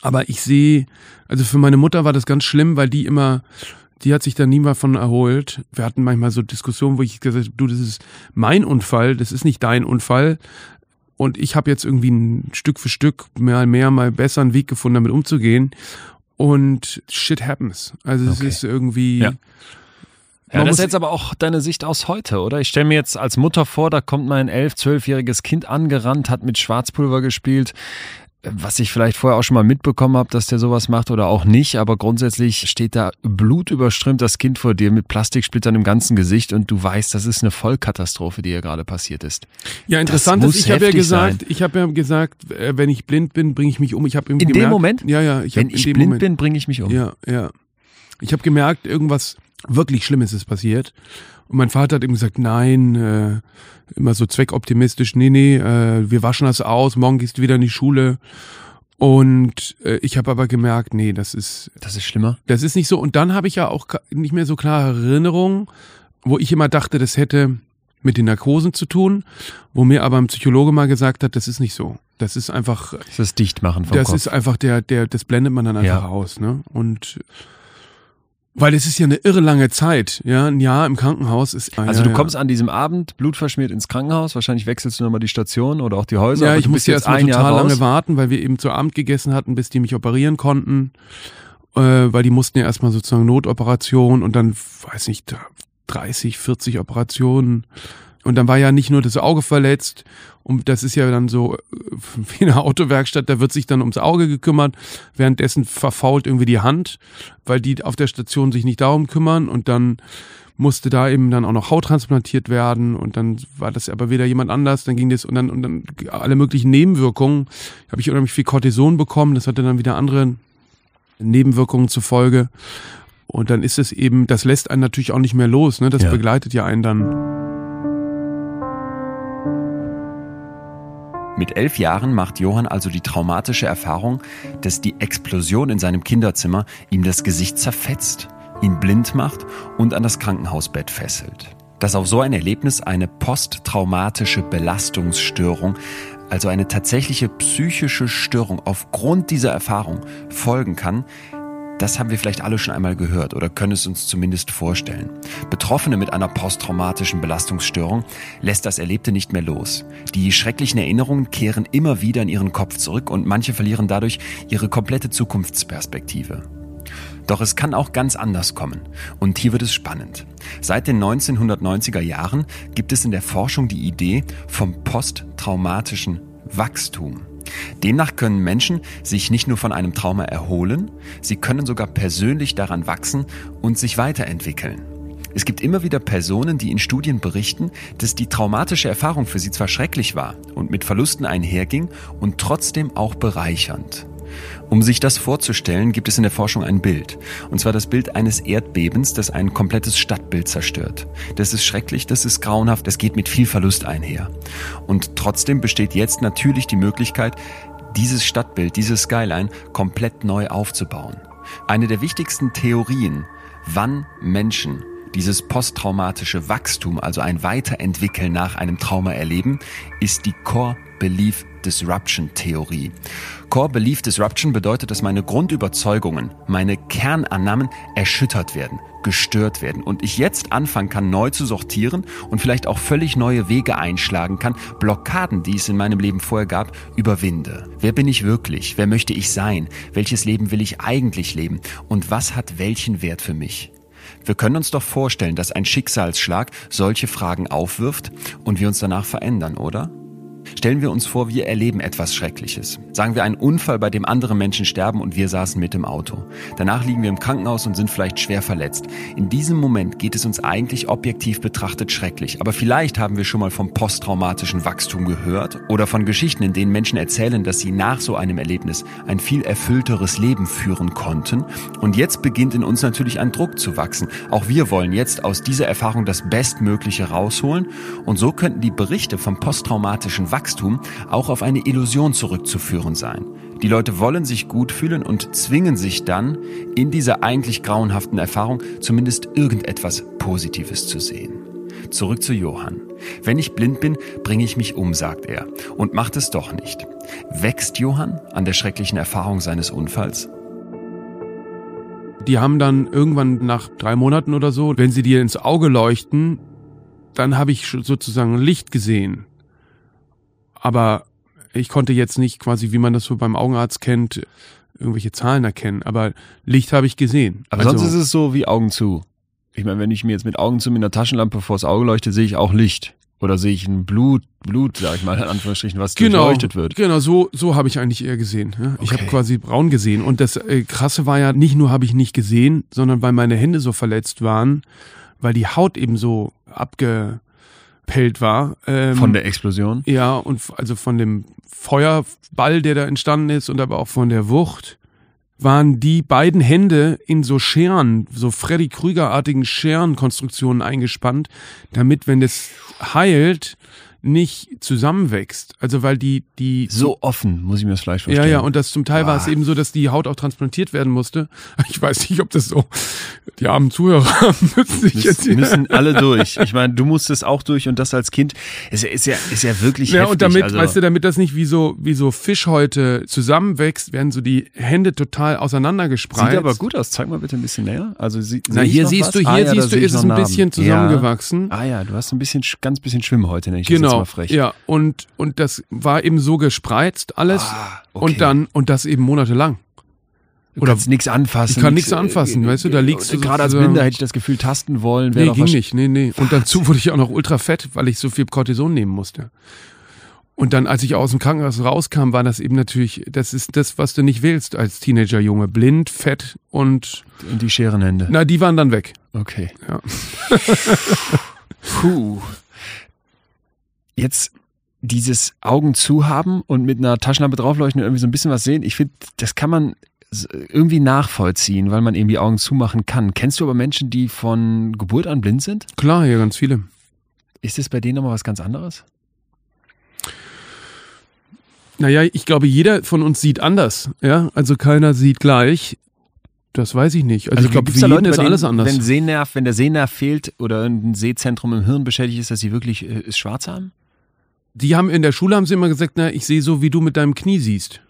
Aber ich sehe, also für meine Mutter war das ganz schlimm, weil die immer, die hat sich da nie mal von erholt. Wir hatten manchmal so Diskussionen, wo ich gesagt habe, du, das ist mein Unfall, das ist nicht dein Unfall. Und ich habe jetzt irgendwie ein Stück für Stück mal mehr, mal besser einen Weg gefunden, damit umzugehen. Und shit happens. Also es Okay. ist irgendwie. Ja. Ja, Man das muss- ist jetzt aber auch deine Sicht aus heute, oder? Ich stelle mir jetzt als Mutter vor, da kommt mein elf-, zwölfjähriges Kind angerannt, hat mit Schwarzpulver gespielt, was ich vielleicht vorher auch schon mal mitbekommen habe, dass der sowas macht oder auch nicht, aber grundsätzlich steht da blutüberströmt das Kind vor dir mit Plastiksplittern im ganzen Gesicht und du weißt, das ist eine Vollkatastrophe, die hier gerade passiert ist. Ja, interessant ist, ich habe ja gesagt, sein. ich habe ja gesagt, äh, wenn ich blind bin, bringe ich mich um. Ich habe In dem Moment? Ja, ja, ich Wenn ich blind Moment, bin, bringe ich mich um. Ja, ja. Ich habe gemerkt, irgendwas wirklich Schlimmes ist passiert. Und mein Vater hat eben gesagt, nein, äh, immer so zweckoptimistisch, nee, nee, äh, wir waschen das aus, morgen gehst du wieder in die Schule. Und äh, ich habe aber gemerkt, nee, das ist, Das ist schlimmer. das ist nicht so. Und dann habe ich ja auch nicht mehr so klare Erinnerungen, wo ich immer dachte, das hätte mit den Narkosen zu tun, wo mir aber ein Psychologe mal gesagt hat, das ist nicht so. Das ist einfach, Das ist Dichtmachen vom das Kopf. ist einfach der, der, das blendet man dann einfach Ja. aus, ne? Und weil es ist ja eine irre lange Zeit, ja, ein Jahr im Krankenhaus ist. also ja, du ja. kommst an diesem Abend blutverschmiert ins Krankenhaus, wahrscheinlich wechselst du nochmal die Station oder auch die Häuser. Ja, ich musste jetzt ein Jahr total raus. lange warten, weil wir eben zu Abend gegessen hatten, bis die mich operieren konnten. Äh, weil die mussten ja erstmal sozusagen Notoperation und dann, weiß nicht, 30, 40 Operationen. Und dann war ja nicht nur das Auge verletzt, und das ist ja dann so äh, wie eine Autowerkstatt, da wird sich dann ums Auge gekümmert, währenddessen verfault irgendwie die Hand, weil die auf der Station sich nicht darum kümmern und dann musste da eben dann auch noch Haut transplantiert werden und dann war das aber wieder jemand anders, dann ging das und dann und dann alle möglichen Nebenwirkungen, habe ich unheimlich viel Cortison bekommen, das hatte dann wieder andere Nebenwirkungen zur Folge und dann ist es eben, das lässt einen natürlich auch nicht mehr los, ne? Das Ja. begleitet ja einen dann. Mit elf Jahren macht Johann also die traumatische Erfahrung, dass die Explosion in seinem Kinderzimmer ihm das Gesicht zerfetzt, ihn blind macht und an das Krankenhausbett fesselt. Dass auf so ein Erlebnis eine posttraumatische Belastungsstörung, also eine tatsächliche psychische Störung aufgrund dieser Erfahrung folgen kann, das haben wir vielleicht alle schon einmal gehört oder können es uns zumindest vorstellen. Betroffene mit einer posttraumatischen Belastungsstörung lässt das Erlebte nicht mehr los. Die schrecklichen Erinnerungen kehren immer wieder in ihren Kopf zurück und manche verlieren dadurch ihre komplette Zukunftsperspektive. Doch es kann auch ganz anders kommen. Und hier wird es spannend. Seit den 1990er Jahren gibt es in der Forschung die Idee vom posttraumatischen Wachstum. Demnach können Menschen sich nicht nur von einem Trauma erholen, sie können sogar persönlich daran wachsen und sich weiterentwickeln. Es gibt immer wieder Personen, die in Studien berichten, dass die traumatische Erfahrung für sie zwar schrecklich war und mit Verlusten einherging und trotzdem auch bereichernd. Um sich das vorzustellen, gibt es in der Forschung ein Bild. Und zwar das Bild eines Erdbebens, das ein komplettes Stadtbild zerstört. Das ist schrecklich, das ist grauenhaft, das geht mit viel Verlust einher. Und trotzdem besteht jetzt natürlich die Möglichkeit, dieses Stadtbild, dieses Skyline komplett neu aufzubauen. Eine der wichtigsten Theorien, wann Menschen dieses posttraumatische Wachstum, also ein Weiterentwickeln nach einem Trauma erleben, ist die Core Belief Disruption Theorie. Core Belief Disruption bedeutet, dass meine Grundüberzeugungen, meine Kernannahmen erschüttert werden, gestört werden und ich jetzt anfangen kann, neu zu sortieren und vielleicht auch völlig neue Wege einschlagen kann, Blockaden, die es in meinem Leben vorher gab, überwinde. Wer bin ich wirklich? Wer möchte ich sein? Welches Leben will ich eigentlich leben? Und was hat welchen Wert für mich? Wir können uns doch vorstellen, dass ein Schicksalsschlag solche Fragen aufwirft und wir uns danach verändern, oder? Stellen wir uns vor, wir erleben etwas Schreckliches. Sagen wir einen Unfall, bei dem andere Menschen sterben und wir saßen mit im Auto. Danach liegen wir im Krankenhaus und sind vielleicht schwer verletzt. In diesem Moment geht es uns eigentlich objektiv betrachtet schrecklich. Aber vielleicht haben wir schon mal vom posttraumatischen Wachstum gehört oder von Geschichten, in denen Menschen erzählen, dass sie nach so einem Erlebnis ein viel erfüllteres Leben führen konnten. Und jetzt beginnt in uns natürlich ein Druck zu wachsen. Auch wir wollen jetzt aus dieser Erfahrung das Bestmögliche rausholen. Und so könnten die Berichte vom posttraumatischen Wachstum Wachstum auch auf eine Illusion zurückzuführen sein. Die Leute wollen sich gut fühlen und zwingen sich dann, in dieser eigentlich grauenhaften Erfahrung zumindest irgendetwas Positives zu sehen. Zurück zu Johann. Wenn ich blind bin, bringe ich mich um, sagt er, und macht es doch nicht. Wächst Johann an der schrecklichen Erfahrung seines Unfalls? Die haben dann irgendwann nach drei Monaten oder so, wenn sie dir ins Auge leuchten, dann habe ich sozusagen Licht gesehen. Aber ich konnte jetzt nicht quasi, wie man das so beim Augenarzt kennt, irgendwelche Zahlen erkennen. Aber Licht habe ich gesehen. Aber also, sonst ist es so wie Augen zu. Ich meine, wenn ich mir jetzt mit Augen zu mit einer Taschenlampe vors Auge leuchte, sehe ich auch Licht. Oder sehe ich ein Blut, Blut, sag ich mal, in Anführungsstrichen, was genau, durchleuchtet wird. Genau, so, so habe ich eigentlich eher gesehen. Ja? Ich okay. habe quasi braun gesehen. Und das äh, Krasse war ja, nicht nur habe ich nicht gesehen, sondern weil meine Hände so verletzt waren, weil die Haut eben so abge abgepellt war. Ähm, von der Explosion? Ja, und also von dem Feuerball, der da entstanden ist und aber auch von der Wucht, waren die beiden Hände in so Scheren, so Freddy Krüger-artigen Scherenkonstruktionen eingespannt, damit, wenn es heilt, nicht zusammenwächst. Also weil die die so offen muss ich mir das Fleisch vorstellen. Ja, ja, und das zum Teil ah. war es eben so, dass die Haut auch transplantiert werden musste. Ich weiß nicht, ob das so die armen Zuhörer müssen sich Müs, jetzt müssen alle durch. Ich meine, du musstest auch durch und das als Kind ist, ist ja ist ja wirklich ja heftig, und damit also weißt du, damit das nicht wie so wie so Fischhäute zusammenwächst, werden so die Hände total auseinandergespreizt. Sieht aber gut aus. Zeig mal bitte ein bisschen näher. Also sie, Na, hier siehst was? du, hier ah, ja, siehst du, ist es ein bisschen zusammengewachsen. Ja. Ah ja, du hast ein bisschen ganz bisschen Schwimmhäute, ich genau. Das mal frech. Ja, und, und das war eben so gespreizt alles ah, okay. und dann, und das eben monatelang. Du Oder kannst nichts anfassen. Ich kann nichts anfassen, äh, weißt du, da liegst du Gerade als Blinder hätte ich das Gefühl, tasten wollen. Nee, ging nicht, nee, nee. Und dazu wurde ich auch noch ultra fett, weil ich so viel Cortison nehmen musste. Und dann, als ich aus dem Krankenhaus rauskam, war das eben natürlich, das ist das, was du nicht willst als Teenagerjunge. Blind, fett und. Und die Scherenhände. Na, die waren dann weg. Okay. Ja. Puh jetzt dieses Augen zu haben und mit einer Taschenlampe draufleuchten und irgendwie so ein bisschen was sehen, ich finde, das kann man irgendwie nachvollziehen, weil man eben die Augen zumachen kann. Kennst du aber Menschen, die von Geburt an blind sind? Klar, ja, ganz viele. Ist es bei denen nochmal was ganz anderes? Naja, ich glaube, jeder von uns sieht anders. Ja, also keiner sieht gleich. Das weiß ich nicht. Also, also ich glaube, für jeden Leute, ist denen, alles anders. Wenn, Sehnerv, wenn der Sehnerv fehlt oder ein Sehzentrum im Hirn beschädigt ist, dass sie wirklich äh, schwarz haben? Die haben in der Schule haben sie immer gesagt, na, ich sehe so, wie du mit deinem Knie siehst.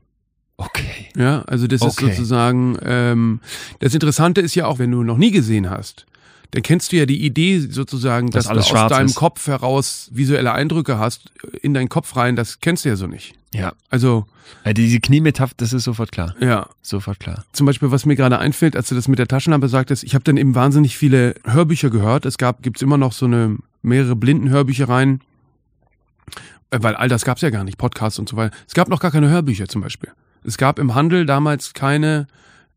Okay. Ja, also das okay. ist sozusagen, ähm, das Interessante ist ja auch, wenn du noch nie gesehen hast, dann kennst du ja die Idee sozusagen, dass, dass du aus deinem ist. Kopf heraus visuelle Eindrücke hast, in deinen Kopf rein, das kennst du ja so nicht. Ja. Also, ja diese Kniemetapher, das ist sofort klar. ja. Sofort klar. Zum Beispiel, was mir gerade einfällt, als du das mit der Taschenlampe sagtest, ich habe dann eben wahnsinnig viele Hörbücher gehört. Es gab, gibt's immer noch so eine mehrere Blindenhörbüchereien, äh, weil all das gab's ja gar nicht, Podcasts und so weiter. Es gab noch gar keine Hörbücher zum Beispiel. Es gab im Handel damals keine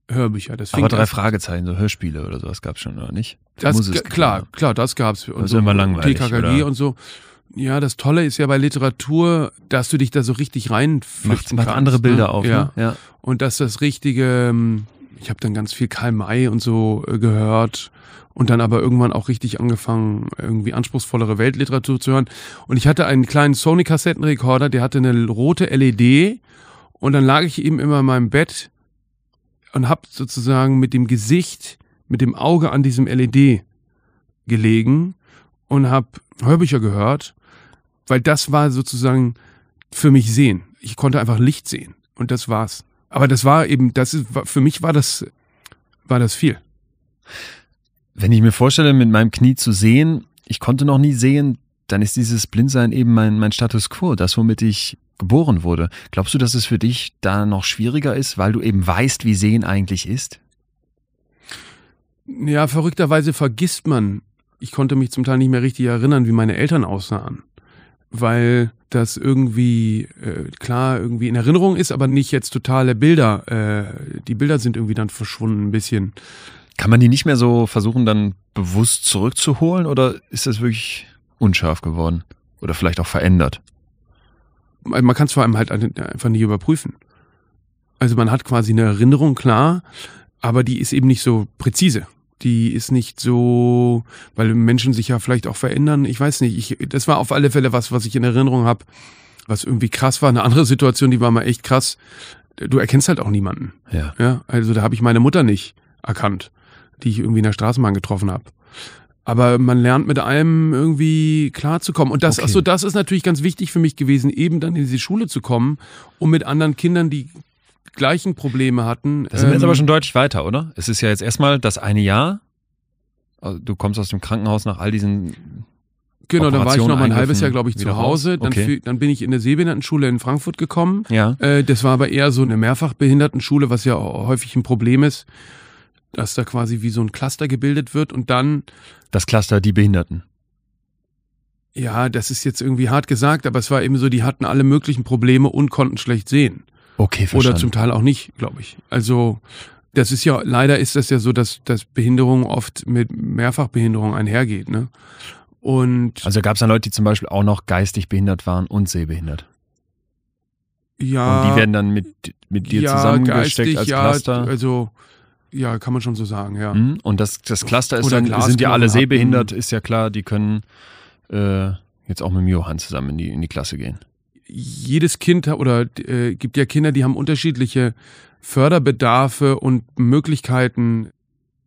Hörbücher. Das Aber drei Fragezeichen, so Hörspiele oder sowas gab's schon, oder nicht? Das, es g- geben, klar, klar, das gab's. Und Das ist immer langweilig, TKKG oder? und so. Ja, das Tolle ist ja bei Literatur, dass du dich da so richtig Macht, reinflüchten macht kannst. andere Bilder ne? auf, ja. ne? Ja. Und dass das richtige, ähm, ich habe dann ganz viel Karl May und so äh, gehört und dann aber irgendwann auch richtig angefangen, irgendwie anspruchsvollere Weltliteratur zu hören. Und ich hatte einen kleinen Sony-Kassettenrekorder, der hatte eine rote LED und dann lag ich eben immer in meinem Bett und hab sozusagen mit dem Gesicht, mit dem Auge an diesem LED gelegen und hab Hörbücher gehört, weil das war sozusagen für mich sehen. Ich konnte einfach Licht sehen und das war's. Aber das war eben, das ist, für mich war das, war das viel. Wenn ich mir vorstelle, mit meinem Knie zu sehen, ich konnte noch nie sehen, dann ist dieses Blindsein eben mein, mein Status quo, das, womit ich geboren wurde. Glaubst du, dass es für dich da noch schwieriger ist, weil du eben weißt, wie Sehen eigentlich ist? Ja, verrückterweise vergisst man, ich konnte mich zum Teil nicht mehr richtig erinnern, wie meine Eltern aussahen. Weil das irgendwie, äh, klar, irgendwie in Erinnerung ist, aber nicht jetzt totale Bilder. Äh, die Bilder sind irgendwie dann verschwunden ein bisschen. Kann man die nicht mehr so versuchen, dann bewusst zurückzuholen oder ist das wirklich unscharf geworden? Oder vielleicht auch verändert? Man kann es vor allem halt einfach nicht überprüfen. Also man hat quasi eine Erinnerung, klar, aber die ist eben nicht so präzise. Die ist nicht so, weil Menschen sich ja vielleicht auch verändern. Ich weiß nicht. Ich, das war auf alle Fälle was, was ich in Erinnerung habe, was irgendwie krass war. Eine andere Situation, die war mal echt krass. Du erkennst halt auch niemanden. Ja. Ja, also da habe ich meine Mutter nicht erkannt, die ich irgendwie in der Straßenbahn getroffen habe. Aber man lernt mit allem irgendwie klarzukommen. Und das, Okay. ach so, das ist natürlich ganz wichtig für mich gewesen, eben dann in diese Schule zu kommen, um mit anderen Kindern, die gleichen Probleme hatten. Da sind wir jetzt ähm, aber schon deutlich weiter, oder? Es ist ja jetzt erstmal das eine Jahr. Also Du kommst aus dem Krankenhaus nach all diesen. Genau, dann war ich noch mal ein halbes Jahr, glaube ich, zu Hause. Dann, Okay. fü- dann bin ich in eine Sehbehindertenschule in Frankfurt gekommen. Ja. Äh, das war aber eher so eine Mehrfachbehindertenschule, was ja häufig ein Problem ist, dass da quasi wie so ein Cluster gebildet wird und dann Das Cluster Die Behinderten. Ja, das ist jetzt irgendwie hart gesagt, aber es war eben so, die hatten alle möglichen Probleme und konnten schlecht sehen. Okay, verstanden. Oder zum Teil auch nicht, glaube ich. Also, das ist ja, leider ist das ja so, dass, dass Behinderung oft mit Mehrfachbehinderung einhergeht, ne? Und Also gab es dann Leute, die zum Beispiel auch noch geistig behindert waren und sehbehindert. ja. und die werden dann mit, mit dir ja, zusammengesteckt geistig, als ja, Cluster. Also, ja, kann man schon so sagen, ja. Mhm. Und das, das Cluster ist Oder dann, sind ja alle sehbehindert, ist ja klar, die können äh, jetzt auch mit dem Johann zusammen in die, in die Klasse gehen. jedes Kind oder äh, gibt ja Kinder, die haben unterschiedliche Förderbedarfe und Möglichkeiten.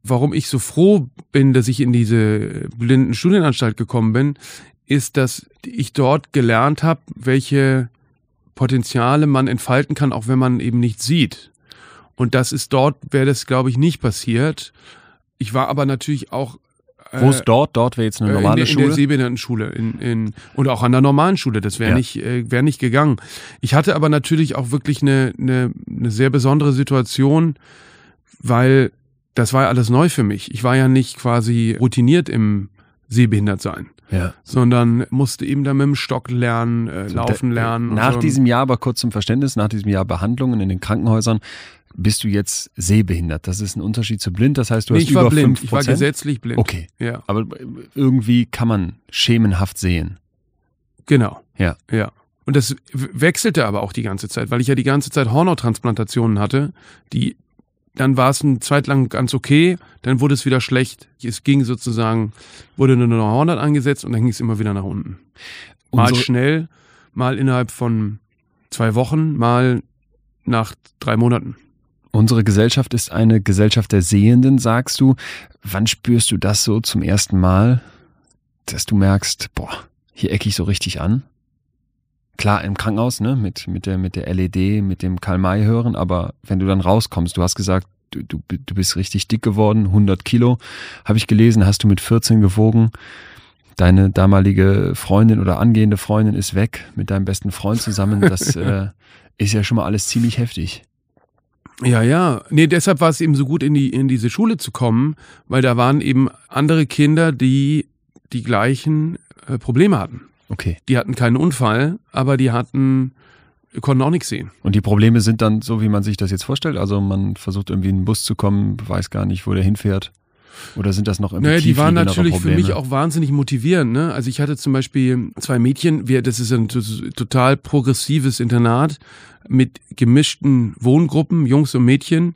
Warum ich so froh bin, dass ich in diese blinden Studienanstalt gekommen bin, ist, dass ich dort gelernt habe, welche Potenziale man entfalten kann, auch wenn man eben nicht sieht. Und das ist dort, wäre das, glaube ich, nicht passiert. Ich war aber natürlich auch Wo äh, ist dort? Dort wäre jetzt eine äh, normale in der, In Schule. der Sehbehindertenschule in, in, und auch an der normalen Schule. Das wäre Ja. nicht, äh, wäre nicht gegangen. Ich hatte aber natürlich auch wirklich eine, eine, eine sehr besondere Situation, weil das war ja alles neu für mich. Ich war ja nicht quasi routiniert im Sehbehindertsein, ja. sondern musste eben da mit dem Stock lernen, äh, laufen Da- lernen. Nach so. diesem Jahr, aber kurz zum Verständnis, nach diesem Jahr Behandlungen in den Krankenhäusern, bist du jetzt sehbehindert. Das ist ein Unterschied zu blind. Das heißt, du nee, hast ich war über blind. 5%. Ich war gesetzlich blind. Okay. Ja, Aber irgendwie kann man schemenhaft sehen. genau. Ja. Ja. Und das wechselte aber auch die ganze Zeit, weil ich ja die ganze Zeit Hornontransplantationen hatte, die dann war es eine Zeit lang ganz okay, dann wurde es wieder schlecht. Es ging sozusagen, wurde nur noch Hornhaut angesetzt und dann ging es immer wieder nach unten. Mal Unsere- schnell, mal innerhalb von zwei Wochen, mal nach drei Monaten. Unsere Gesellschaft ist eine Gesellschaft der Sehenden, sagst du. Wann spürst du das so zum ersten Mal, dass du merkst, boah, hier ecke ich so richtig an? Klar, im Krankenhaus, ne, mit, mit, der, mit der LED, mit dem Karl-May hören, aber wenn du dann rauskommst, du hast gesagt, du, du, du bist richtig dick geworden, 100 Kilo, habe ich gelesen, hast du mit 14 gewogen. deine damalige Freundin oder angehende Freundin ist weg mit deinem besten Freund zusammen. Das äh, ist ja schon mal alles ziemlich heftig. Ja, ja. Nee, deshalb war es eben so gut, in, die, in diese Schule zu kommen, weil da waren eben andere Kinder, die die gleichen äh, Probleme hatten. Okay. Die hatten keinen Unfall, aber die hatten, konnten auch nichts sehen. Und die Probleme sind dann so, wie man sich das jetzt vorstellt? Also man versucht irgendwie in den Bus zu kommen, weiß gar nicht, wo der hinfährt. Oder sind das noch irgendwie Naja, die waren natürlich für Probleme? mich auch wahnsinnig motivierend. Ne? Also ich hatte zum Beispiel zwei Mädchen, wir, das ist ein to- total progressives Internat mit gemischten Wohngruppen, Jungs und Mädchen,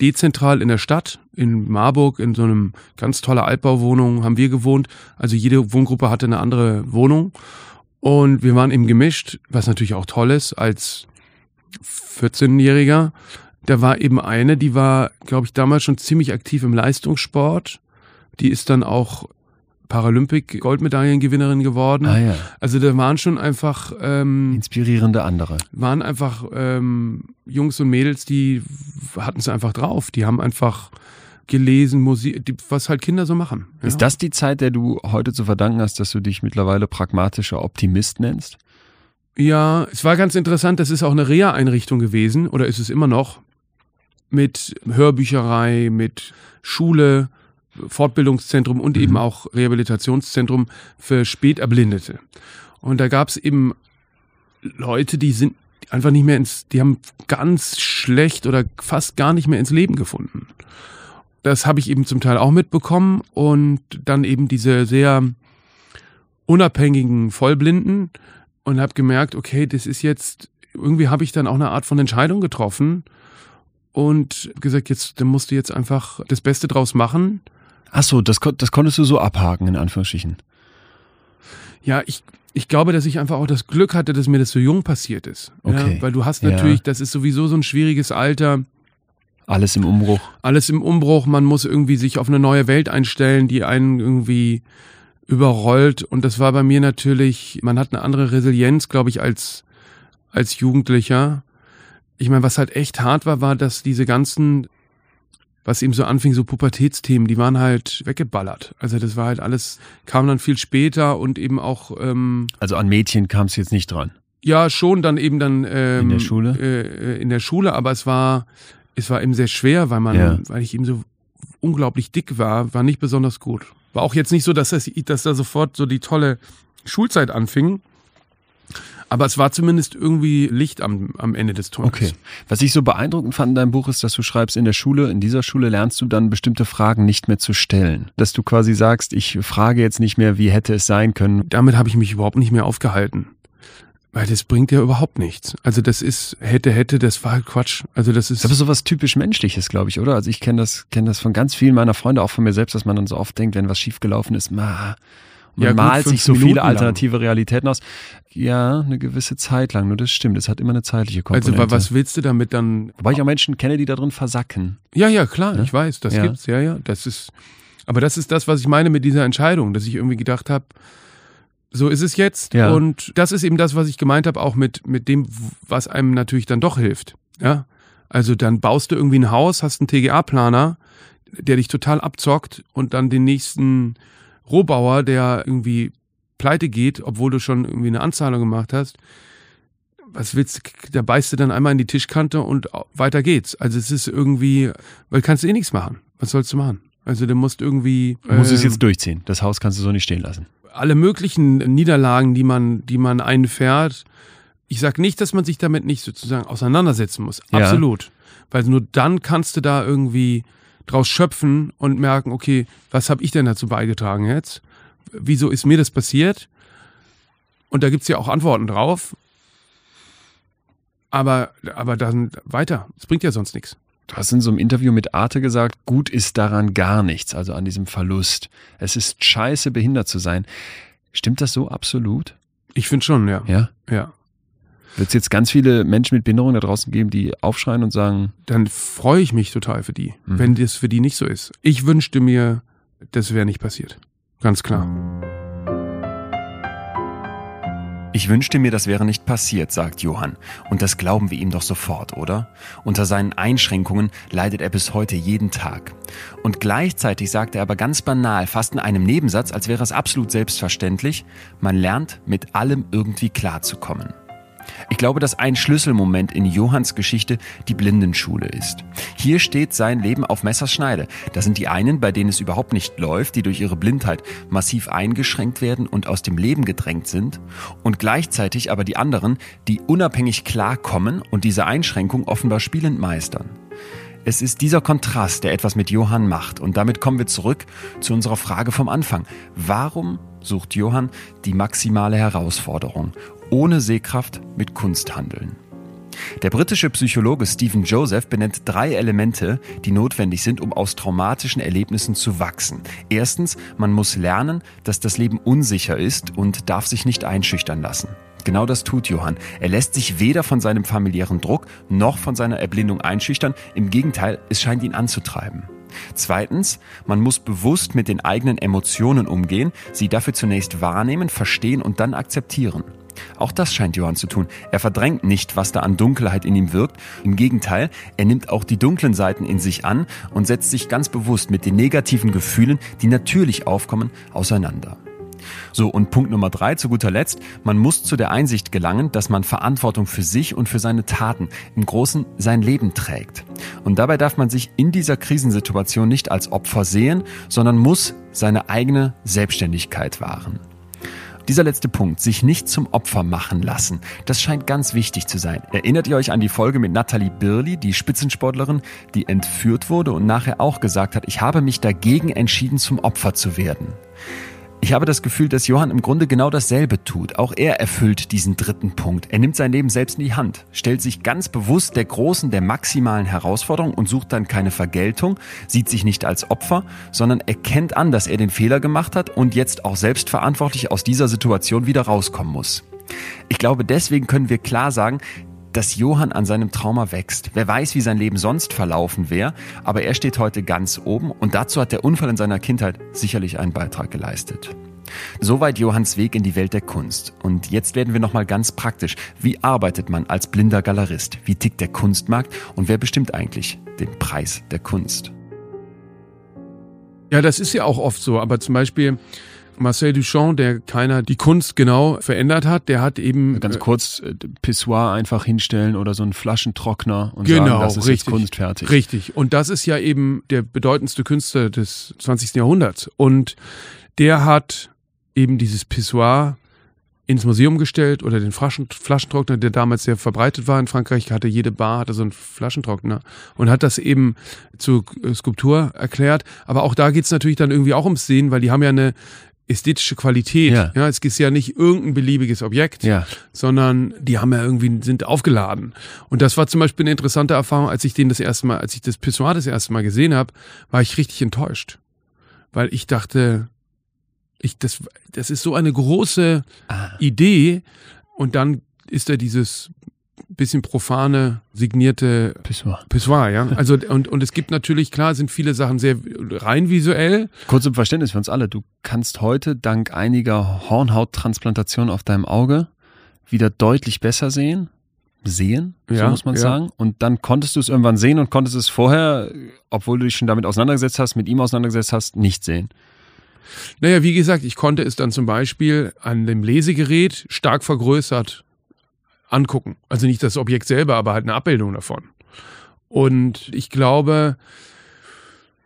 dezentral in der Stadt, in Marburg, in so einem ganz toller Altbauwohnung haben wir gewohnt. Also jede Wohngruppe hatte eine andere Wohnung. Und wir waren eben gemischt, was natürlich auch toll ist, als 14-Jähriger. Da war eben eine, die war, glaube ich, damals schon ziemlich aktiv im Leistungssport. Die ist dann auch Paralympic-Goldmedaillengewinnerin geworden. Ah ja, Also da waren schon einfach, ähm, inspirierende andere. waren einfach ähm, Jungs und Mädels, die hatten es einfach drauf. Die haben einfach gelesen, Musik, die, was halt Kinder so machen. Ja. Ist das die Zeit, der du heute zu verdanken hast, dass du dich mittlerweile pragmatischer Optimist nennst? Ja, es war ganz interessant, das ist auch eine Reha-Einrichtung gewesen, oder ist es immer noch, mit Hörbücherei, mit Schule, Fortbildungszentrum und eben auch Rehabilitationszentrum für Späterblindete. Und da gab es eben Leute, die sind einfach nicht mehr ins, die haben ganz schlecht oder fast gar nicht mehr ins Leben gefunden. Das habe ich eben zum Teil auch mitbekommen und dann eben diese sehr unabhängigen Vollblinden und habe gemerkt, okay, das ist jetzt, irgendwie habe ich dann auch eine Art von Entscheidung getroffen und gesagt, jetzt, dann musst du jetzt einfach das Beste draus machen. Ach so, das, das konntest du so abhaken, in Anführungsstrichen. Ja, ich, ich glaube, dass ich einfach auch das Glück hatte, dass mir das so jung passiert ist. Okay. Ja, weil du hast Ja. natürlich, das ist sowieso so ein schwieriges Alter, Alles im Umbruch. alles im Umbruch, man muss irgendwie sich auf eine neue Welt einstellen, die einen irgendwie überrollt. Und das war bei mir natürlich, man hat eine andere Resilienz, glaube ich, als, als Jugendlicher. Ich meine, was halt echt hart war, war, dass diese ganzen, was eben so anfing, so Pubertätsthemen, die waren halt weggeballert. Also das war halt alles, kam dann viel später und eben auch, ähm, Also an Mädchen kam es jetzt nicht dran. ja, schon dann eben dann ähm, In der Schule? Äh, äh, in der Schule, aber es war es war eben sehr schwer, weil man, Ja. weil ich eben so unglaublich dick war, war nicht besonders gut. War auch jetzt nicht so, dass das, dass da sofort so die tolle Schulzeit anfing. Aber es war zumindest irgendwie Licht am, am Ende des Tunnels. Okay. Was ich so beeindruckend fand in deinem Buch ist, dass du schreibst, in der Schule, in dieser Schule lernst du dann bestimmte Fragen nicht mehr zu stellen. Dass du quasi sagst, ich frage jetzt nicht mehr, wie hätte es sein können. Damit habe ich mich überhaupt nicht mehr aufgehalten. Weil das bringt ja überhaupt nichts. Also das ist, hätte, hätte, das war halt Quatsch. Also das ist. Das ist aber sowas typisch Menschliches, glaube ich, oder? Also ich kenne das, kenne das von ganz vielen meiner Freunde, auch von mir selbst, dass man dann so oft denkt, wenn was schiefgelaufen ist, ma, man Ja, gut, malt sich so viele Minuten lang. alternative Realitäten aus. Ja, eine gewisse Zeit lang, nur das stimmt. Es hat immer eine zeitliche also Komponente. wa- was willst du damit dann Wobei ich auch Menschen kenne, die da drin versacken. Ja, ja, klar, ich weiß, das Ja. gibt's, ja, ja. Das ist, aber das ist das, was ich meine mit dieser Entscheidung, dass ich irgendwie gedacht habe, so ist es jetzt. Ja. Und das ist eben das, was ich gemeint habe, auch mit, mit dem, was einem natürlich dann doch hilft. Ja. Also dann baust du irgendwie ein Haus, hast einen TGA-Planer, der dich total abzockt und dann den nächsten Rohbauer, der irgendwie pleite geht, obwohl du schon irgendwie eine Anzahlung gemacht hast. Was willst du, da beißt du dann einmal in die Tischkante und weiter geht's. Also es ist irgendwie, weil kannst du eh nichts machen. Was sollst du machen? Also du musst irgendwie. Du musst es ähm, jetzt durchziehen. Das Haus kannst du so nicht stehen lassen. alle möglichen Niederlagen, die man, die man einfährt. Ich sag nicht, dass man sich damit nicht sozusagen auseinandersetzen muss. Ja. Absolut. Weil nur dann kannst du da irgendwie draus schöpfen und merken, okay, was habe ich denn dazu beigetragen jetzt? Wieso ist mir das passiert? Und da gibt's ja auch Antworten drauf. Aber, aber dann weiter. Es bringt ja sonst nichts. Du hast in so einem Interview mit Arte gesagt, gut ist daran gar nichts, also an diesem Verlust. Es ist scheiße, behindert zu sein. Stimmt das so absolut? Ich finde schon, ja. Ja. Ja. Wird es jetzt ganz viele Menschen mit Behinderung da draußen geben, die aufschreien und sagen, dann freue ich mich total für die, Mhm. wenn das für die nicht so ist. Ich wünschte mir, das wäre nicht passiert. Ganz klar. Ich wünschte mir, das wäre nicht passiert, sagt Johann. Und das glauben wir ihm doch sofort, oder? Unter seinen Einschränkungen leidet er bis heute jeden Tag. Und gleichzeitig sagt er aber ganz banal, fast in einem Nebensatz, als wäre es absolut selbstverständlich, man lernt mit allem irgendwie klarzukommen. Ich glaube, dass ein Schlüsselmoment in Johanns Geschichte die Blindenschule ist. Hier steht sein Leben auf Messers Schneide. Da sind die einen, bei denen es überhaupt nicht läuft, die durch ihre Blindheit massiv eingeschränkt werden und aus dem Leben gedrängt sind. Und gleichzeitig aber die anderen, die unabhängig klarkommen und diese Einschränkung offenbar spielend meistern. Es ist dieser Kontrast, der etwas mit Johann macht. Und damit kommen wir zurück zu unserer Frage vom Anfang. Warum sucht Johann die maximale Herausforderung ohne Sehkraft mit Kunst handeln. Der britische Psychologe Stephen Joseph benennt drei Elemente, die notwendig sind, um aus traumatischen Erlebnissen zu wachsen. Erstens, man muss lernen, dass das Leben unsicher ist und darf sich nicht einschüchtern lassen. Genau das tut Johann. Er lässt sich weder von seinem familiären Druck noch von seiner Erblindung einschüchtern. Im Gegenteil, es scheint ihn anzutreiben. Zweitens, man muss bewusst mit den eigenen Emotionen umgehen, sie dafür zunächst wahrnehmen, verstehen und dann akzeptieren. Auch das scheint Johann zu tun. Er verdrängt nicht, was da an Dunkelheit in ihm wirkt. Im Gegenteil, er nimmt auch die dunklen Seiten in sich an und setzt sich ganz bewusst mit den negativen Gefühlen, die natürlich aufkommen, auseinander. So, und Punkt Nummer drei, zu guter Letzt, man muss zu der Einsicht gelangen, dass man Verantwortung für sich und für seine Taten, im Großen sein Leben trägt. Und dabei darf man sich in dieser Krisensituation nicht als Opfer sehen, sondern muss seine eigene Selbstständigkeit wahren. Dieser letzte Punkt, sich nicht zum Opfer machen lassen, das scheint ganz wichtig zu sein. Erinnert ihr euch an die Folge mit Nathalie Birli, die Spitzensportlerin, die entführt wurde und nachher auch gesagt hat, ich habe mich dagegen entschieden, zum Opfer zu werden? Ich habe das Gefühl, dass Johann im Grunde genau dasselbe tut. Auch er erfüllt diesen dritten Punkt. Er nimmt sein Leben selbst in die Hand, stellt sich ganz bewusst der großen, der maximalen Herausforderung und sucht dann keine Vergeltung, sieht sich nicht als Opfer, sondern erkennt an, dass er den Fehler gemacht hat und jetzt auch selbstverantwortlich aus dieser Situation wieder rauskommen muss. Ich glaube, deswegen können wir klar sagen, dass Johann an seinem Trauma wächst. Wer weiß, wie sein Leben sonst verlaufen wäre, aber er steht heute ganz oben und dazu hat der Unfall in seiner Kindheit sicherlich einen Beitrag geleistet. Soweit Johanns Weg in die Welt der Kunst. Und jetzt werden wir nochmal ganz praktisch. Wie arbeitet man als blinder Galerist? Wie tickt der Kunstmarkt? Und wer bestimmt eigentlich den Preis der Kunst? Ja, das ist ja auch oft so. Aber zum Beispiel, Marcel Duchamp, der keiner die Kunst genau verändert hat, der hat eben ganz äh, kurz äh, Pissoir einfach hinstellen oder so einen Flaschentrockner und genau, sagen, das ist richtig, jetzt kunstfertig. Richtig. Und das ist ja eben der bedeutendste Künstler des 20. Jahrhunderts. Und der hat eben dieses Pissoir ins Museum gestellt oder den Flaschen, Flaschentrockner, der damals sehr verbreitet war in Frankreich, hatte jede Bar hatte so einen Flaschentrockner und hat das eben zur Skulptur erklärt. Aber auch da geht's natürlich dann irgendwie auch ums Sehen, weil die haben ja eine ästhetische Qualität. Ja. ja, es ist ja nicht irgendein beliebiges Objekt, ja. sondern die haben ja irgendwie sind aufgeladen. Und das war zum Beispiel eine interessante Erfahrung, als ich den das erste Mal, als ich das Pissoir das erste Mal gesehen habe, war ich richtig enttäuscht, weil ich dachte, ich das das ist so eine große ah. Idee und dann ist da dieses bisschen profane signierte Pissoir. Pissoir, ja. Also und und es gibt natürlich klar sind viele Sachen sehr rein visuell. Kurz zum Verständnis für uns alle: Du kannst heute dank einiger Hornhauttransplantationen auf deinem Auge wieder deutlich besser sehen, sehen, ja, so muss man ja. sagen. Und dann konntest du es irgendwann sehen und konntest es vorher, obwohl du dich schon damit auseinandergesetzt hast, mit ihm auseinandergesetzt hast, nicht sehen. Naja, wie gesagt, ich konnte es dann zum Beispiel an dem Lesegerät stark vergrößert angucken. Also nicht das Objekt selber, aber halt eine Abbildung davon. Und ich glaube,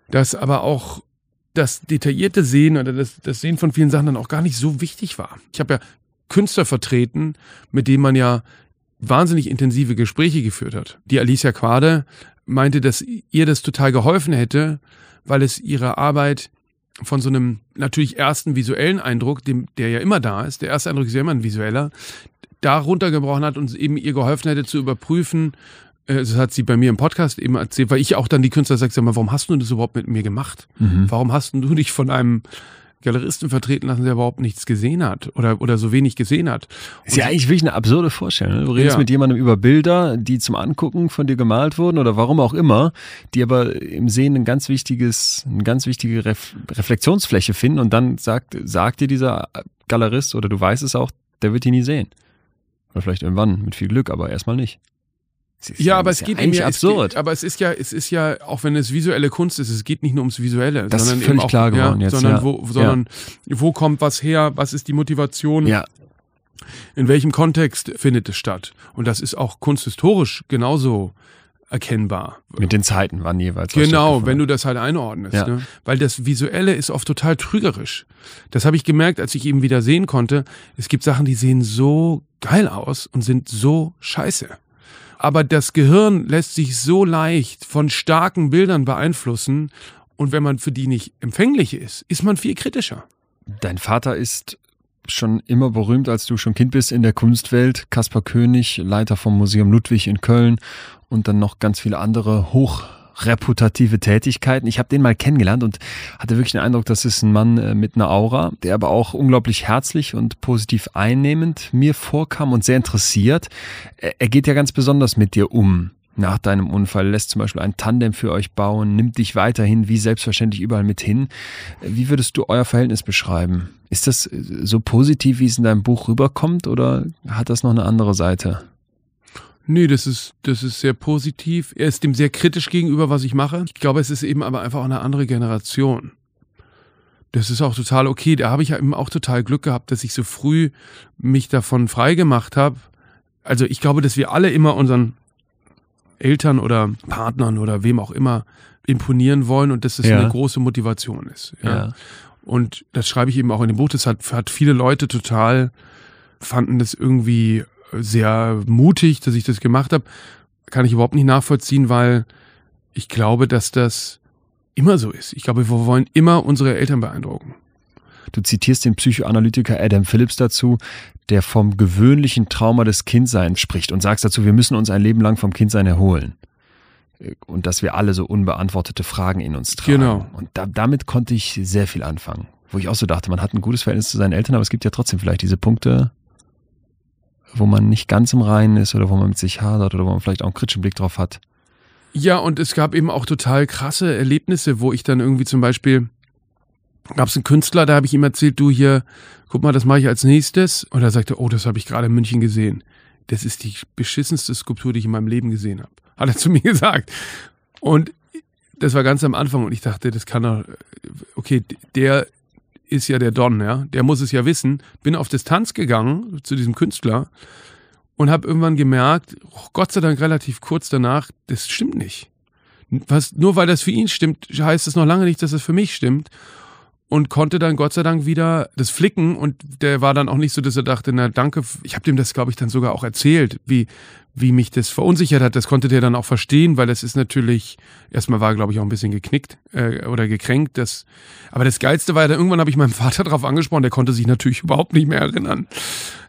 dass aber auch das detaillierte Sehen oder das, das Sehen von vielen Sachen dann auch gar nicht so wichtig war. Ich habe ja Künstler vertreten, mit denen man ja wahnsinnig intensive Gespräche geführt hat. Die Alicia Quade meinte, dass ihr das total geholfen hätte, weil es ihre Arbeit von so einem natürlich ersten visuellen Eindruck, dem, der ja immer da ist, der erste Eindruck ist ja immer ein visueller, da runtergebrochen hat und eben ihr geholfen hätte zu überprüfen, äh, das hat sie bei mir im Podcast eben erzählt, weil ich auch dann die Künstler sage, sag mal, warum hast du das überhaupt mit mir gemacht? Mhm. Warum hast du dich von einem Galeristen vertreten lassen, der überhaupt nichts gesehen hat oder, oder so wenig gesehen hat. Und ist ja eigentlich wirklich eine absurde Vorstellung. Ne? Du redest ja. mit jemandem über Bilder, die zum Angucken von dir gemalt wurden oder warum auch immer, die aber im Sehen ein ganz wichtiges, eine ganz wichtige Ref Reflexionsfläche finden und dann sagt, sagt dir dieser Galerist oder du weißt es auch, der wird die nie sehen. Oder vielleicht irgendwann mit viel Glück, aber erstmal nicht. Ja, aber es geht eigentlich ja, absurd. Es geht, aber es ist ja, es ist ja, auch wenn es visuelle Kunst ist, es geht nicht nur ums Visuelle, Das ist sondern völlig eben auch, klar geworden ja, jetzt, sondern ja. wo, sondern wo kommt was her, was ist die Motivation, ja, in welchem Kontext findet es statt? Und das ist auch kunsthistorisch genauso erkennbar. mit den Zeiten wann jeweils. Genau, wenn du das halt einordnest. Ja. Ne? Weil das Visuelle ist oft total trügerisch. Das habe ich gemerkt, als ich eben wieder sehen konnte. Es gibt Sachen, die sehen so geil aus und sind so scheiße. Aber das Gehirn lässt sich so leicht von starken Bildern beeinflussen. Und wenn man für die nicht empfänglich ist, ist man viel kritischer. Dein Vater ist schon immer berühmt, als du schon Kind bist in der Kunstwelt. Kaspar König, Leiter vom Museum Ludwig in Köln und dann noch ganz viele andere hochreputative Tätigkeiten. Ich habe den mal kennengelernt und hatte wirklich den Eindruck, das ist ein Mann äh, mit einer Aura, der aber auch unglaublich herzlich und positiv einnehmend mir vorkam und sehr interessiert. Er, er geht ja ganz besonders mit dir um. Nach deinem Unfall lässt zum Beispiel ein Tandem für euch bauen, nimmt dich weiterhin wie selbstverständlich überall mit hin. Wie würdest du euer Verhältnis beschreiben? Ist das äh, so positiv, wie es in deinem Buch rüberkommt, oder hat das noch eine andere Seite? Nee, das ist, das ist sehr positiv. Er ist dem sehr kritisch gegenüber, was ich mache. Ich glaube, es ist eben aber einfach auch eine andere Generation. Das ist auch total okay. Da habe ich ja eben auch total Glück gehabt, dass ich so früh mich davon frei gemacht habe. Also ich glaube, dass wir alle immer unseren Eltern oder Partnern oder wem auch immer imponieren wollen und dass das Ja. eine große Motivation ist. Ja. Und das schreibe ich eben auch in dem Buch. Das hat, hat viele Leute total, fanden das irgendwie sehr mutig, dass ich das gemacht habe. Kann ich überhaupt nicht nachvollziehen, weil ich glaube, dass das immer so ist. Ich glaube, wir wollen immer unsere Eltern beeindrucken. Du zitierst den Psychoanalytiker Adam Phillips dazu, der vom gewöhnlichen Trauma des Kindseins spricht und sagst dazu, wir müssen uns ein Leben lang vom Kindsein erholen. Und dass wir alle so unbeantwortete Fragen in uns tragen. Genau. Und da, damit konnte ich sehr viel anfangen. Wo ich auch so dachte, man hat ein gutes Verhältnis zu seinen Eltern, aber es gibt ja trotzdem vielleicht diese Punkte, wo man nicht ganz im Reinen ist oder wo man mit sich hadert oder wo man vielleicht auch einen kritischen Blick drauf hat. Ja, und es gab eben auch total krasse Erlebnisse, wo ich dann irgendwie zum Beispiel gab es einen Künstler, da habe ich ihm erzählt, du hier, guck mal, das mache ich als nächstes. Und er sagte, oh, das habe ich gerade in München gesehen. Das ist die beschissenste Skulptur, die ich in meinem Leben gesehen habe. Hat er zu mir gesagt. Und das war ganz am Anfang und ich dachte, das kann doch, okay, der ist ja der Don, ja, der muss es ja wissen. Bin auf Distanz gegangen zu diesem Künstler und habe irgendwann gemerkt, oh, Gott sei Dank relativ kurz danach, das stimmt nicht. Was, nur weil das für ihn stimmt, heißt es noch lange nicht, dass es für mich stimmt. Und konnte dann Gott sei Dank wieder das flicken und der war dann auch nicht so, dass er dachte, na danke, ich habe dem das, glaube ich, dann sogar auch erzählt, wie, wie mich das verunsichert hat. Das konnte der dann auch verstehen, weil das ist natürlich, erstmal war glaube ich, auch ein bisschen geknickt äh, oder gekränkt. Das, aber das Geilste war ja, dann, irgendwann habe ich meinen Vater drauf angesprochen, der konnte sich natürlich überhaupt nicht mehr erinnern.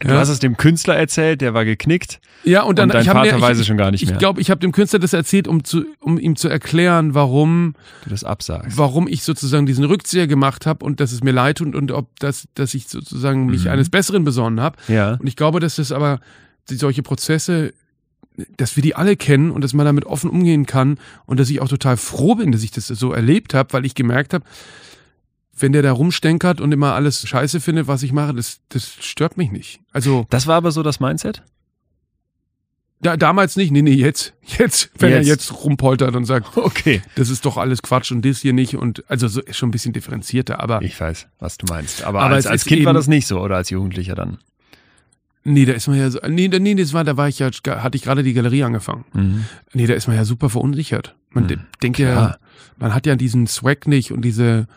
Du Ja. hast es dem Künstler erzählt, der war geknickt. Ja, und dann Und dein ich Vater mir, weiß ich, es schon gar nicht mehr. Ich glaube, ich habe dem Künstler das erzählt, um, zu, um ihm zu erklären, warum, Du das absagst. warum ich sozusagen diesen Rückzieher gemacht habe und dass es mir leid tut und ob das, dass ich sozusagen mich Mhm. eines Besseren besonnen habe. Ja. Und ich glaube, dass das aber die, solche Prozesse, dass wir die alle kennen und dass man damit offen umgehen kann und dass ich auch total froh bin, dass ich das so erlebt habe, weil ich gemerkt habe, wenn der da rumstenkert und immer alles scheiße findet, was ich mache, das, das stört mich nicht. Also Das war aber so das Mindset? da, damals nicht, nee, nee, jetzt, jetzt, wenn Jetzt. er jetzt rumpoltert und sagt, Okay. das ist doch alles Quatsch und das hier nicht und also so, schon ein bisschen differenzierter, aber Ich weiß, was du meinst. Aber, Aber als, als Kind war eben- das nicht so oder als Jugendlicher dann. Nee, da ist man ja so, nee, nee, das war, da war ich ja, hatte ich gerade die Galerie angefangen. Mhm. Nee, da ist man ja super verunsichert. Man Hm, de- denkt ja, man hat ja diesen Swag nicht und diese,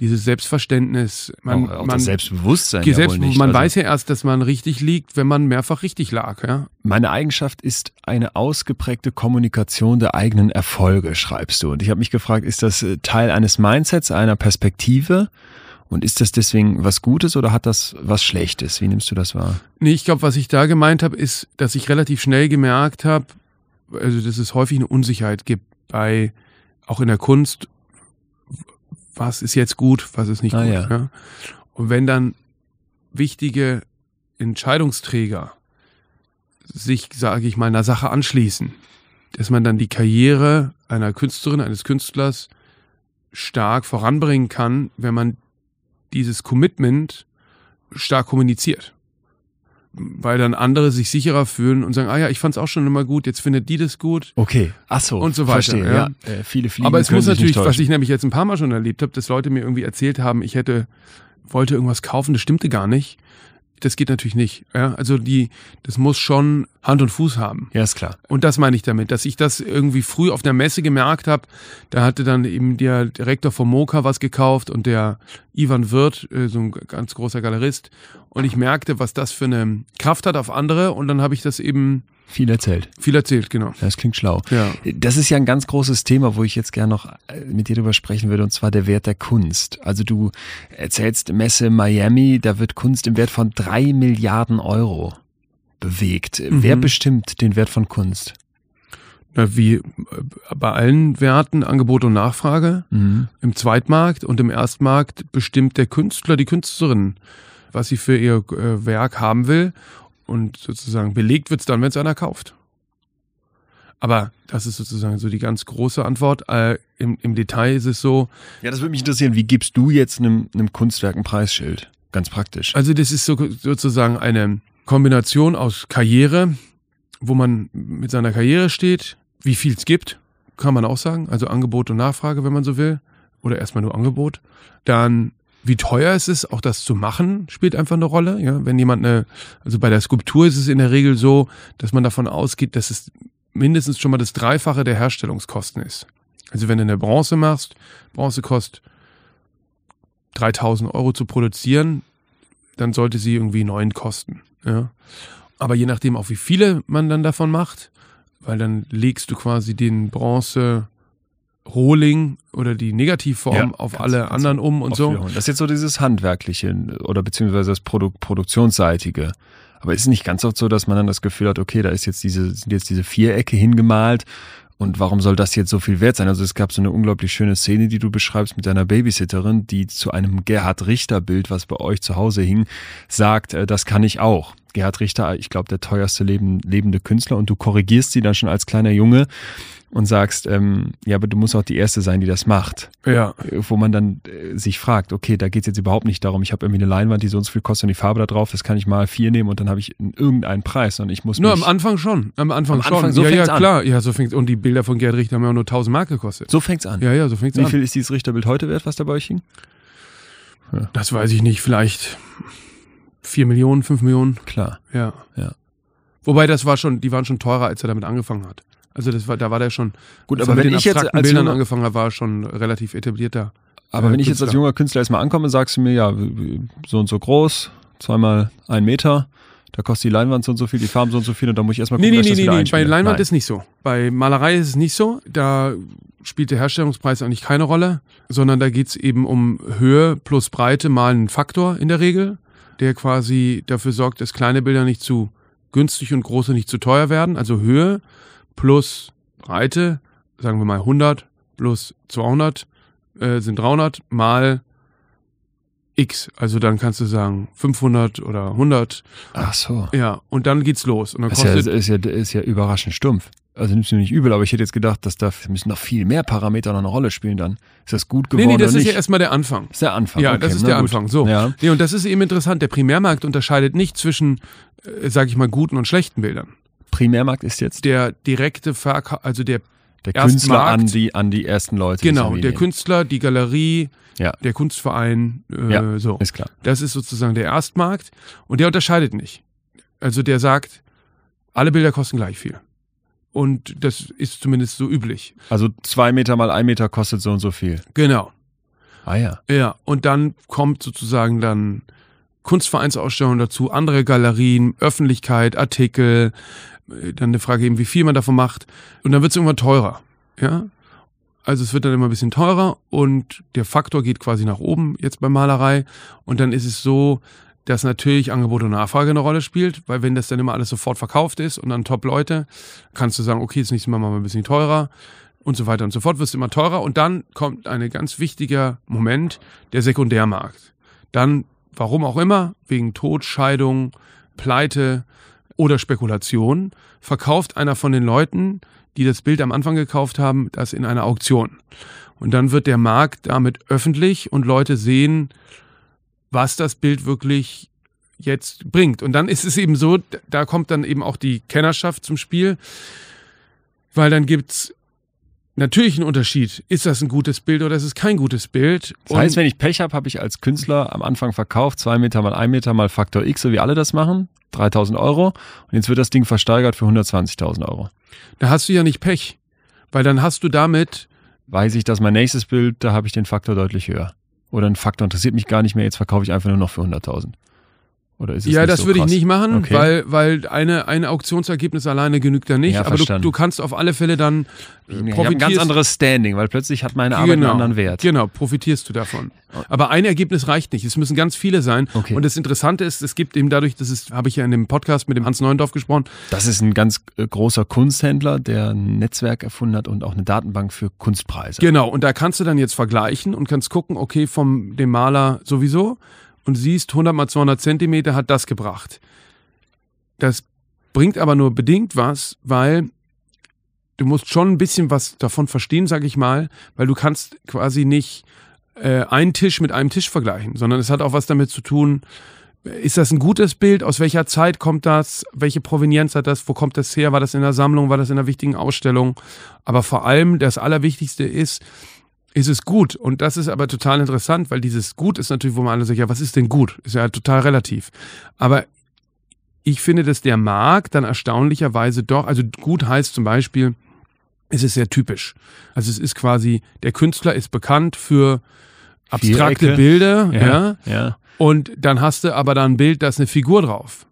dieses Selbstverständnis. Man, auch, auch man, das Selbstbewusstsein ja selbst, nicht. man Also weiß ja erst, dass man richtig liegt, wenn man mehrfach richtig lag, ja. Meine Eigenschaft ist eine ausgeprägte Kommunikation der eigenen Erfolge, schreibst du. Und ich habe mich gefragt, ist das äh, Teil eines Mindsets, einer Perspektive? Und ist das deswegen was Gutes oder hat das was Schlechtes? Wie nimmst du das wahr? Nee, ich glaube, was ich da gemeint habe, ist, dass ich relativ schnell gemerkt habe, also dass es häufig eine Unsicherheit gibt bei, auch in der Kunst, was ist jetzt gut, was ist nicht Ah, gut. ja. Ja. Und wenn dann wichtige Entscheidungsträger sich, sage ich mal, einer Sache anschließen, dass man dann die Karriere einer Künstlerin, eines Künstlers stark voranbringen kann, wenn man dieses Commitment stark kommuniziert. weil dann andere sich sicherer fühlen und sagen, ah ja, ich fand's auch schon immer gut, jetzt findet die das gut. Okay, ach so. Und so weiter, Verstehe, ja. ja. Äh, viele Fliegen Aber es muss natürlich, was ich nämlich jetzt ein paar Mal schon erlebt habe, dass Leute mir irgendwie erzählt haben, ich hätte, wollte irgendwas kaufen, das stimmte gar nicht. Das geht natürlich nicht. Ja? Also die, das muss schon Hand und Fuß haben. Ja, ist klar. Und das meine ich damit, dass ich das irgendwie früh auf der Messe gemerkt habe. Da hatte dann eben der Direktor vom Moka was gekauft und der Ivan Wirth, äh, so ein ganz großer Galerist. Und ich merkte, was das für eine Kraft hat auf andere. Und dann habe ich das eben Viel erzählt. viel erzählt, genau. Das klingt schlau. Ja. Das ist ja ein ganz großes Thema, wo ich jetzt gerne noch äh, mit dir drüber sprechen würde, und zwar der Wert der Kunst. Also du erzählst Messe Miami, da wird Kunst im Wert von drei Milliarden Euro bewegt. Wer bestimmt den Wert von Kunst? Na, wie äh, bei allen Werten Angebot und Nachfrage. Mhm. Im Zweitmarkt und im Erstmarkt bestimmt der Künstler, die Künstlerin, was sie für ihr äh, Werk haben will. Und sozusagen belegt wird's dann, wenn es einer kauft. Aber das ist sozusagen so die ganz große Antwort. Äh, im, Im Detail ist es so, Ja, das würde mich interessieren. Wie gibst du jetzt einem, einem Kunstwerk ein Preisschild? Ganz praktisch. also das ist so, sozusagen eine Kombination aus Karriere, wo man mit seiner Karriere steht, wie viel es gibt, kann man auch sagen. Also Angebot und Nachfrage, wenn man so will. Oder erstmal nur Angebot. Dann wie teuer es ist, auch das zu machen, spielt einfach eine Rolle. Ja, wenn jemand eine, also bei der Skulptur ist es in der Regel so, dass man davon ausgeht, dass es mindestens schon mal das Dreifache der Herstellungskosten ist. Also wenn du eine Bronze machst, Bronze kostet 3000 Euro zu produzieren, dann sollte sie irgendwie neun kosten. Ja. Aber je nachdem auch wie viele man dann davon macht, weil dann legst du quasi den Bronze Rohling oder die Negativform Ja, auf kannst- alle kannst anderen um und so. Das ist jetzt so dieses Handwerkliche oder beziehungsweise das Produ Produktionsseitige. Aber ist es nicht ganz oft so, dass man dann das Gefühl hat, okay, da ist jetzt diese, sind jetzt diese Vierecke hingemalt und warum soll das jetzt so viel wert sein? Also es gab so eine unglaublich schöne Szene, die du beschreibst mit deiner Babysitterin, die zu einem Gerhard Richter Bild, was bei euch zu Hause hing, sagt, äh, das kann ich auch. Gerhard Richter, ich glaube, der teuerste leben, lebende Künstler und du korrigierst sie dann schon als kleiner Junge und sagst, ähm, ja, aber du musst auch die Erste sein, die das macht Ja. wo man dann äh, sich fragt, okay, da geht es jetzt überhaupt nicht darum, ich habe irgendwie eine Leinwand, die so und so viel kostet und die Farbe da drauf, das kann ich mal vier nehmen und dann habe ich irgendeinen Preis und ich muss Nur mich, am Anfang schon. Am Anfang Am schon. Anfang, so ja, fängt's ja, an. klar. Ja, so fängt Und die Bilder von Gerd Richter haben ja auch nur 1000 Mark gekostet. so fängt's an. Ja, ja, so fängt's Wie an. viel ist dieses Richterbild heute wert, was da bei euch hing? Das weiß ich nicht. Vielleicht 4 Millionen, 5 Millionen. Klar. Ja. Ja. Wobei das war schon, die waren schon teurer, als er damit angefangen hat. Also das war, da war der schon. Gut, als aber er wenn ich jetzt als Bildern junger- angefangen hat, war er schon relativ etablierter. Aber äh, wenn ich jetzt als junger Künstler erstmal ankomme, sagst du mir, ja, so und so groß, zweimal ein Meter, da kostet die Leinwand so und so viel, die Farben so und so viel und da muss ich erstmal Nee, gucken, nee, dass nee, ich das nee, nee. Bei. Leinwand Nein. ist nicht so. Bei Malerei ist es nicht so. Da spielt der Herstellungspreis eigentlich keine Rolle, sondern da geht's eben um Höhe plus Breite mal einen Faktor in der Regel, der quasi dafür sorgt, dass kleine Bilder nicht zu günstig und große nicht zu teuer werden. Also Höhe plus Breite, sagen wir mal 100 plus 200 äh, sind 300 mal X. Also dann kannst du sagen 500 oder 100. Ach so. Ja, und dann geht's los. Und dann Das ist ja, kostet ist, ja, ist ja überraschend stumpf. Also nimmst du mir nicht übel, aber ich hätte jetzt gedacht, dass da müssen noch viel mehr Parameter noch eine Rolle spielen dann. Ist das gut Nee, geworden nee, das oder ist nicht? ja erstmal der Anfang. ist der Anfang. Ja, okay, das ist na der gut. Anfang. So. Ja. Nee, und das ist eben interessant. Der Primärmarkt unterscheidet nicht zwischen, äh, sag ich mal, guten und schlechten Bildern. Primärmarkt ist jetzt Der direkte Verkauf, also der, der Künstler an die, an die ersten Leute. genau, der. Künstler, die Galerie, Ja. der Kunstverein, äh, Ja. so. Ist klar. Das ist sozusagen der Erstmarkt und der unterscheidet nicht. Also der sagt, alle Bilder kosten gleich viel. Und das ist zumindest so üblich. Also zwei Meter mal ein Meter kostet so und so viel. Genau. Ah ja. Ja, und dann kommt sozusagen dann Kunstvereinsausstellungen dazu, andere Galerien, Öffentlichkeit, Artikel, dann eine Frage eben, wie viel man davon macht. Und dann wird es irgendwann teurer. Ja. Also es wird dann immer ein bisschen teurer und der Faktor geht quasi nach oben jetzt bei Malerei. Und dann ist es so, dass natürlich Angebot und Nachfrage eine Rolle spielt, weil wenn das dann immer alles sofort verkauft ist und dann Top-Leute, kannst du sagen, okay, das nächste Mal machen wir ein bisschen teurer und so weiter und so fort, wirst immer teurer und dann kommt ein ganz wichtiger Moment, der Sekundärmarkt. Dann, warum auch immer, wegen Tod, Scheidung, Pleite oder Spekulation, verkauft einer von den Leuten, die das Bild am Anfang gekauft haben, das in einer Auktion. Und dann wird der Markt damit öffentlich und Leute sehen, was das Bild wirklich jetzt bringt. Und dann ist es eben so, da kommt dann eben auch die Kennerschaft zum Spiel, weil dann gibt's natürlich einen Unterschied. Ist das ein gutes Bild oder ist es kein gutes Bild? Das heißt, wenn ich Pech habe, habe ich als Künstler am Anfang verkauft, zwei Meter mal ein Meter mal Faktor X, so wie alle das machen, 3000 Euro. Und jetzt wird das Ding versteigert für 120.000 Euro. Da hast du ja nicht Pech, weil dann hast du damit Weiß ich, dass mein nächstes Bild, da habe ich den Faktor deutlich höher. Oder ein Faktor interessiert mich gar nicht mehr, jetzt verkaufe ich einfach nur noch für 100.000. Oder ist es ja, das so würde ich nicht machen, Okay. weil, weil eine, ein Auktionsergebnis alleine genügt da nicht. Ja, aber du, du kannst auf alle Fälle dann äh, Ich habe ein ganz anderes Standing, weil plötzlich hat meine Arbeit einen anderen Wert. Genau, profitierst du davon. Aber ein Ergebnis reicht nicht. Es müssen ganz viele sein. Okay. Und das Interessante ist, es gibt eben dadurch, das ist, habe ich ja in dem Podcast mit dem Hans Neuendorf gesprochen, Das ist ein ganz äh, großer Kunsthändler, der ein Netzwerk erfunden hat und auch eine Datenbank für Kunstpreise. Genau, und da kannst du dann jetzt vergleichen und kannst gucken, okay, vom dem Maler sowieso und siehst, 100 mal 200 Zentimeter hat das gebracht. Das bringt aber nur bedingt was, weil du musst schon ein bisschen was davon verstehen, sag ich mal, weil du kannst quasi nicht äh, einen Tisch mit einem Tisch vergleichen, sondern es hat auch was damit zu tun, ist das ein gutes Bild? Aus welcher Zeit kommt das? Welche Provenienz hat das? Wo kommt das her? War das in der Sammlung? War das in einer wichtigen Ausstellung? Aber vor allem das Allerwichtigste ist, ist es gut? Und das ist aber total interessant, weil dieses Gut ist natürlich, wo man alle sagt, ja, was ist denn gut? Ist ja total relativ. Aber ich finde, dass der Markt dann erstaunlicherweise doch, also gut heißt zum Beispiel, es ist sehr typisch. Also es ist quasi, der Künstler ist bekannt für abstrakte Vierecke. Bilder, ja. ja. Und dann hast du aber da ein Bild, da ist eine Figur drauf.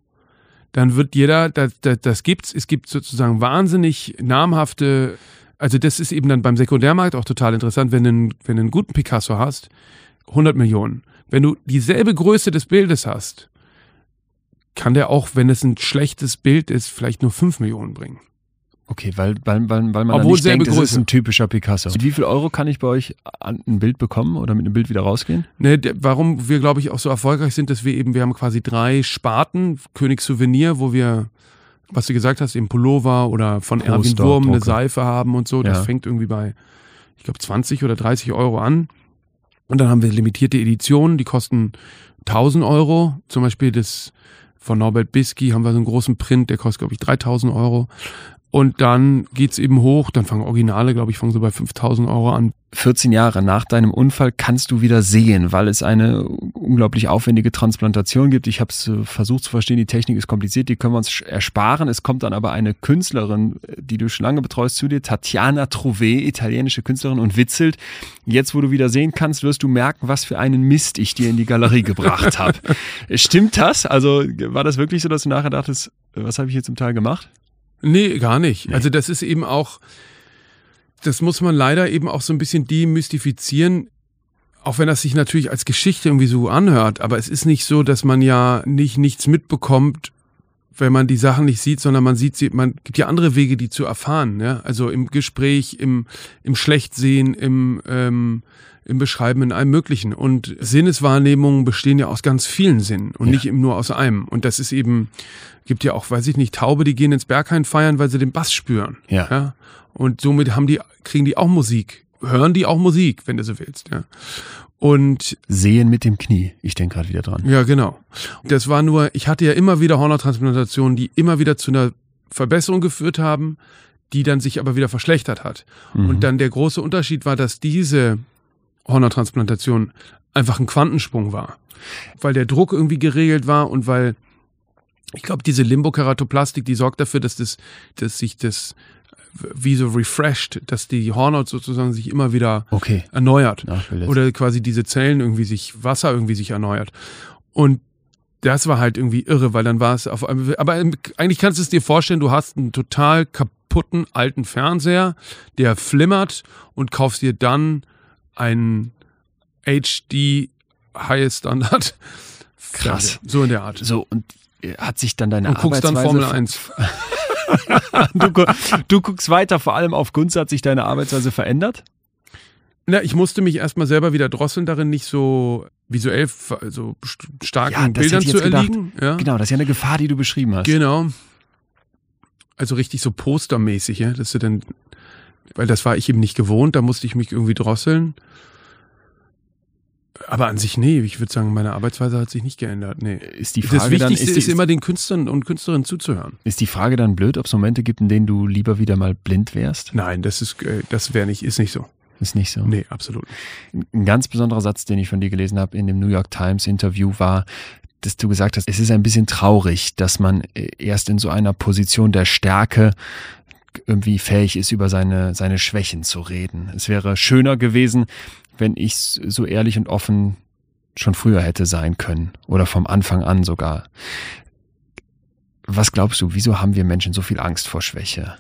Dann wird jeder, das, das, das gibt's, es gibt sozusagen wahnsinnig namhafte, also das ist eben dann beim Sekundärmarkt auch total interessant, wenn du einen, wenn du einen guten Picasso hast, 100 Millionen. Wenn du dieselbe Größe des Bildes hast, kann der auch, wenn es ein schlechtes Bild ist, vielleicht nur 5 Millionen bringen. Okay, weil, weil, weil, weil man dann Obwohl nicht denkt, es ist Größe. ein typischer Picasso. Mit wie viel Euro kann ich bei euch an ein Bild bekommen oder mit einem Bild wieder rausgehen? Ne, warum wir, glaube ich, auch so erfolgreich sind, dass wir eben, wir haben quasi drei Sparten, König Souvenir, wo wir, was du gesagt hast, eben Pullover oder von Poster, Erwin Wurm eine. Seife haben und so. Das Ja. fängt irgendwie bei, ich glaube, 20 oder 30 Euro an. Und dann haben wir limitierte Editionen, die kosten 1000 Euro. Zum Beispiel das von Norbert Bisky haben wir so einen großen Print, der kostet, glaube ich, 3000 Euro. Und dann geht's eben hoch, dann fangen Originale, glaube ich, fangen so bei 5000 Euro an. 14 Jahre nach deinem Unfall kannst du wieder sehen, weil es eine unglaublich aufwendige Transplantation gibt. Ich habe es äh, versucht zu verstehen, die Technik ist kompliziert, die können wir uns ersparen. Es kommt dann aber eine Künstlerin, äh, die du schon lange betreust, zu dir, Tatjana Trouvé, italienische Künstlerin, und witzelt. Jetzt, wo du wieder sehen kannst, wirst du merken, was für einen Mist ich dir in die Galerie gebracht habe. Stimmt das? Also war das wirklich so, dass du nachher dachtest, äh, was habe ich hier zum Teil gemacht? Nee, gar nicht. Also das ist eben auch, das muss man leider eben auch so ein bisschen demystifizieren, auch wenn das sich natürlich als Geschichte irgendwie so anhört, aber es ist nicht so, dass man ja nicht nichts mitbekommt, wenn man die Sachen nicht sieht, sondern man sieht sie, man gibt ja andere Wege, die zu erfahren, ja. Also im Gespräch, im, im Schlechtsehen, im, ähm, im Beschreiben, in allem Möglichen. Und Sinneswahrnehmungen bestehen ja aus ganz vielen Sinnen und Ja. nicht eben nur aus einem. Und das ist eben, gibt ja auch, weiß ich nicht, Taube, die gehen ins Berghain feiern, weil sie den Bass spüren. Ja. ja? Und somit haben die, kriegen die auch Musik. Hören die auch Musik, wenn du so willst, ja. Und Sehen mit dem Knie. Ich denke gerade wieder dran. ja, genau. Das war nur, ich hatte ja immer wieder Hornontransplantationen, die immer wieder zu einer Verbesserung geführt haben, die dann sich aber wieder verschlechtert hat. Mhm. Und dann der große Unterschied war, dass diese Hornontransplantation einfach ein Quantensprung war. Weil der Druck irgendwie geregelt war und weil, ich glaube, diese Limbokeratoplastik, die sorgt dafür, dass das, dass sich das wie so refreshed, dass die Hornhaut sozusagen sich immer wieder Okay. erneuert oder quasi diese Zellen irgendwie sich, Wasser irgendwie sich erneuert. Und das war halt irgendwie irre, weil dann war es auf einmal, aber eigentlich kannst du es dir vorstellen, du hast einen total kaputten alten Fernseher, der flimmert und kaufst dir dann einen HD High Standard. Krass. So in der Art. So, und äh, hat sich dann deine Und guckst dann Arbeitsweise Formel 1. Du, du guckst weiter, vor allem auf Gunst hat sich deine Arbeitsweise verändert? Na, ich musste mich erstmal selber wieder drosseln darin, nicht so visuell so st- starken Ja, Bildern zu erliegen. Ja. Genau, das ist ja eine Gefahr, die du beschrieben hast. Genau. Also richtig so postermäßig, ja, dass du dann, weil das war ich eben nicht gewohnt, da musste ich mich irgendwie drosseln. Aber an sich, nee, ich würde sagen, meine Arbeitsweise hat sich nicht geändert. Nee. Ist die das Frage dann, Wichtigste ist, ist, die, immer den Künstlern und Künstlerinnen zuzuhören. ist die Frage dann blöd, ob es Momente gibt, in denen du lieber wieder mal blind wärst? Nein, das ist, äh, das wäre nicht, ist nicht so. Ist nicht so. Nee, absolut. Ein ganz besonderer Satz, den ich von dir gelesen habe in dem New York Times Interview war, dass du gesagt hast, es ist ein bisschen traurig, dass man äh, erst in so einer Position der Stärke irgendwie fähig ist, über seine, seine Schwächen zu reden. Es wäre schöner gewesen, wenn ich so ehrlich und offen schon früher hätte sein können oder vom Anfang an sogar. Was glaubst du, wieso haben wir Menschen so viel Angst vor Schwäche?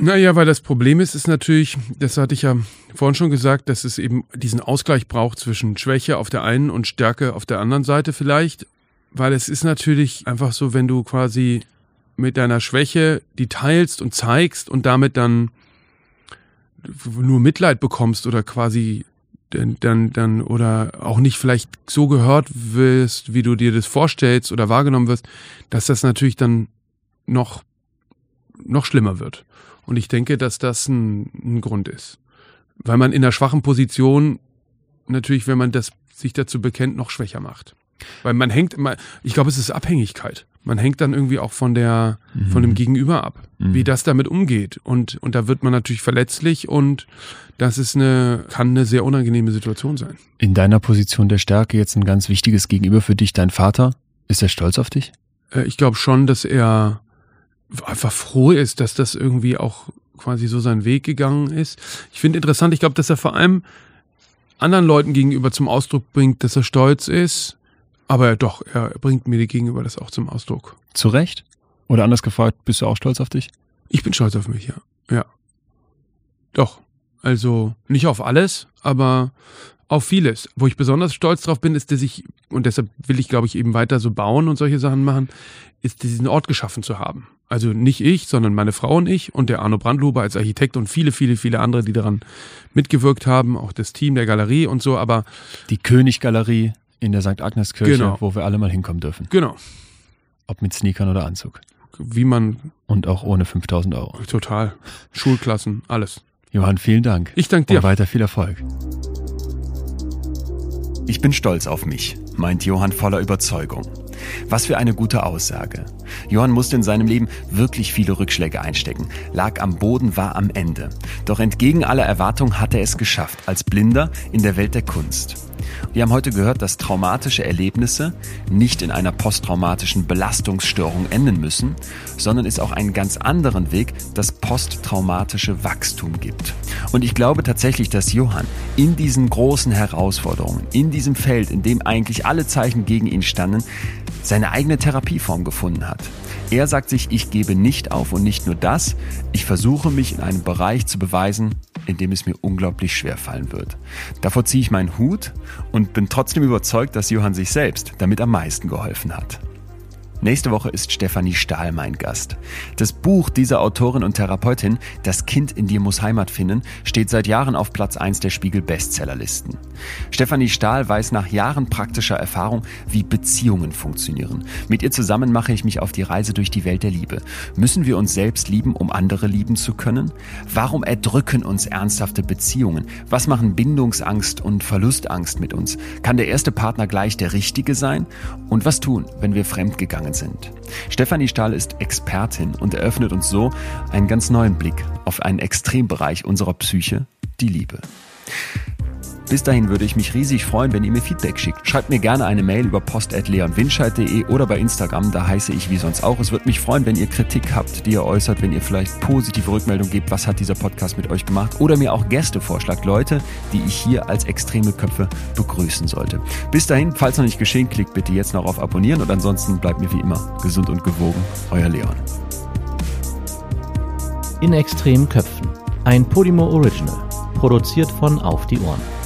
Naja, weil das Problem ist, ist natürlich, das hatte ich ja vorhin schon gesagt, dass es eben diesen Ausgleich braucht zwischen Schwäche auf der einen und Stärke auf der anderen Seite vielleicht. Weil es ist natürlich einfach so, wenn du quasi mit deiner Schwäche die teilst und zeigst und damit dann nur Mitleid bekommst oder quasi dann, dann, oder auch nicht vielleicht so gehört wirst, wie du dir das vorstellst oder wahrgenommen wirst, dass das natürlich dann noch, noch schlimmer wird. Und ich denke, dass das ein, ein Grund ist. Weil man in einer schwachen Position natürlich, wenn man das sich dazu bekennt, noch schwächer macht. Weil man hängt immer, ich glaube, es ist Abhängigkeit. Man hängt dann irgendwie auch von der, von dem Gegenüber ab, Mhm. wie das damit umgeht. Und, und da wird man natürlich verletzlich und das ist eine, kann eine sehr unangenehme Situation sein. In deiner Position der Stärke jetzt ein ganz wichtiges Gegenüber für dich, dein Vater. Ist er stolz auf dich? Äh, Ich glaube schon, dass er einfach froh ist, dass das irgendwie auch quasi so seinen Weg gegangen ist. Ich finde interessant, ich glaube, dass er vor allem anderen Leuten gegenüber zum Ausdruck bringt, dass er stolz ist. Aber doch, er bringt mir gegenüber das auch zum Ausdruck. Zu Recht? Oder anders gefragt, bist du auch stolz auf dich? Ich bin stolz auf mich, ja. Ja. Doch. Also nicht auf alles, aber auf vieles. Wo ich besonders stolz drauf bin, ist, dass ich, und deshalb will ich, glaube ich, eben weiter so bauen und solche Sachen machen, ist diesen Ort geschaffen zu haben. Also nicht ich, sondern meine Frau und ich und der Arno Brandluber als Architekt und viele, viele, viele andere, die daran mitgewirkt haben, auch das Team der Galerie und so, aber Die Königgalerie in der St. Agnes Kirche, Genau. wo wir alle mal hinkommen dürfen. genau, Ob mit Sneakern oder Anzug. wie man Und auch ohne 5000 Euro. total, Schulklassen, alles. Johann, vielen Dank. Ich danke Und dir. weiter viel Erfolg. Ich bin stolz auf mich, meint Johann voller Überzeugung. Was für eine gute Aussage. Johann musste in seinem Leben wirklich viele Rückschläge einstecken, lag am Boden, war am Ende. Doch entgegen aller Erwartungen hat er es geschafft, als Blinder in der Welt der Kunst. Wir haben heute gehört, dass traumatische Erlebnisse nicht in einer posttraumatischen Belastungsstörung enden müssen, sondern es auch einen ganz anderen Weg, das posttraumatische Wachstum gibt. Und ich glaube tatsächlich, dass Johann in diesen großen Herausforderungen, in diesem Feld, in dem eigentlich alle Zeichen gegen ihn standen, seine eigene Therapieform gefunden hat. Er sagt sich, ich gebe nicht auf und nicht nur das, ich versuche mich in einem Bereich zu beweisen, in dem es mir unglaublich schwer fallen wird. Davor ziehe ich meinen Hut und bin trotzdem überzeugt, dass Johann sich selbst damit am meisten geholfen hat. Nächste Woche ist Stefanie Stahl mein Gast. Das Buch dieser Autorin und Therapeutin, Das Kind in dir muss Heimat finden, steht seit Jahren auf Platz 1 der Spiegel Bestsellerlisten. Stefanie Stahl weiß nach Jahren praktischer Erfahrung, wie Beziehungen funktionieren. Mit ihr zusammen mache ich mich auf die Reise durch die Welt der Liebe. Müssen wir uns selbst lieben, um andere lieben zu können? Warum erdrücken uns ernsthafte Beziehungen? Was machen Bindungsangst und Verlustangst mit uns? Kann der erste Partner gleich der richtige sein? Und was tun, wenn wir fremdgegangen sind? Stefanie Stahl ist Expertin und eröffnet uns so einen ganz neuen Blick auf einen Extrembereich unserer Psyche, die Liebe. Bis dahin würde ich mich riesig freuen, wenn ihr mir Feedback schickt. Schreibt mir gerne eine Mail über post.leonwinscheid.de oder bei Instagram, da heiße ich wie sonst auch. Es würde mich freuen, wenn ihr Kritik habt, die ihr äußert, wenn ihr vielleicht positive Rückmeldung gebt, was hat dieser Podcast mit euch gemacht oder mir auch Gäste vorschlagt, Leute, die ich hier als extreme Köpfe begrüßen sollte. Bis dahin, falls noch nicht geschehen, klickt bitte jetzt noch auf Abonnieren und ansonsten bleibt mir wie immer gesund und gewogen. Euer Leon. In extremen Köpfen. Ein Podimo Original. Produziert von Auf die Ohren.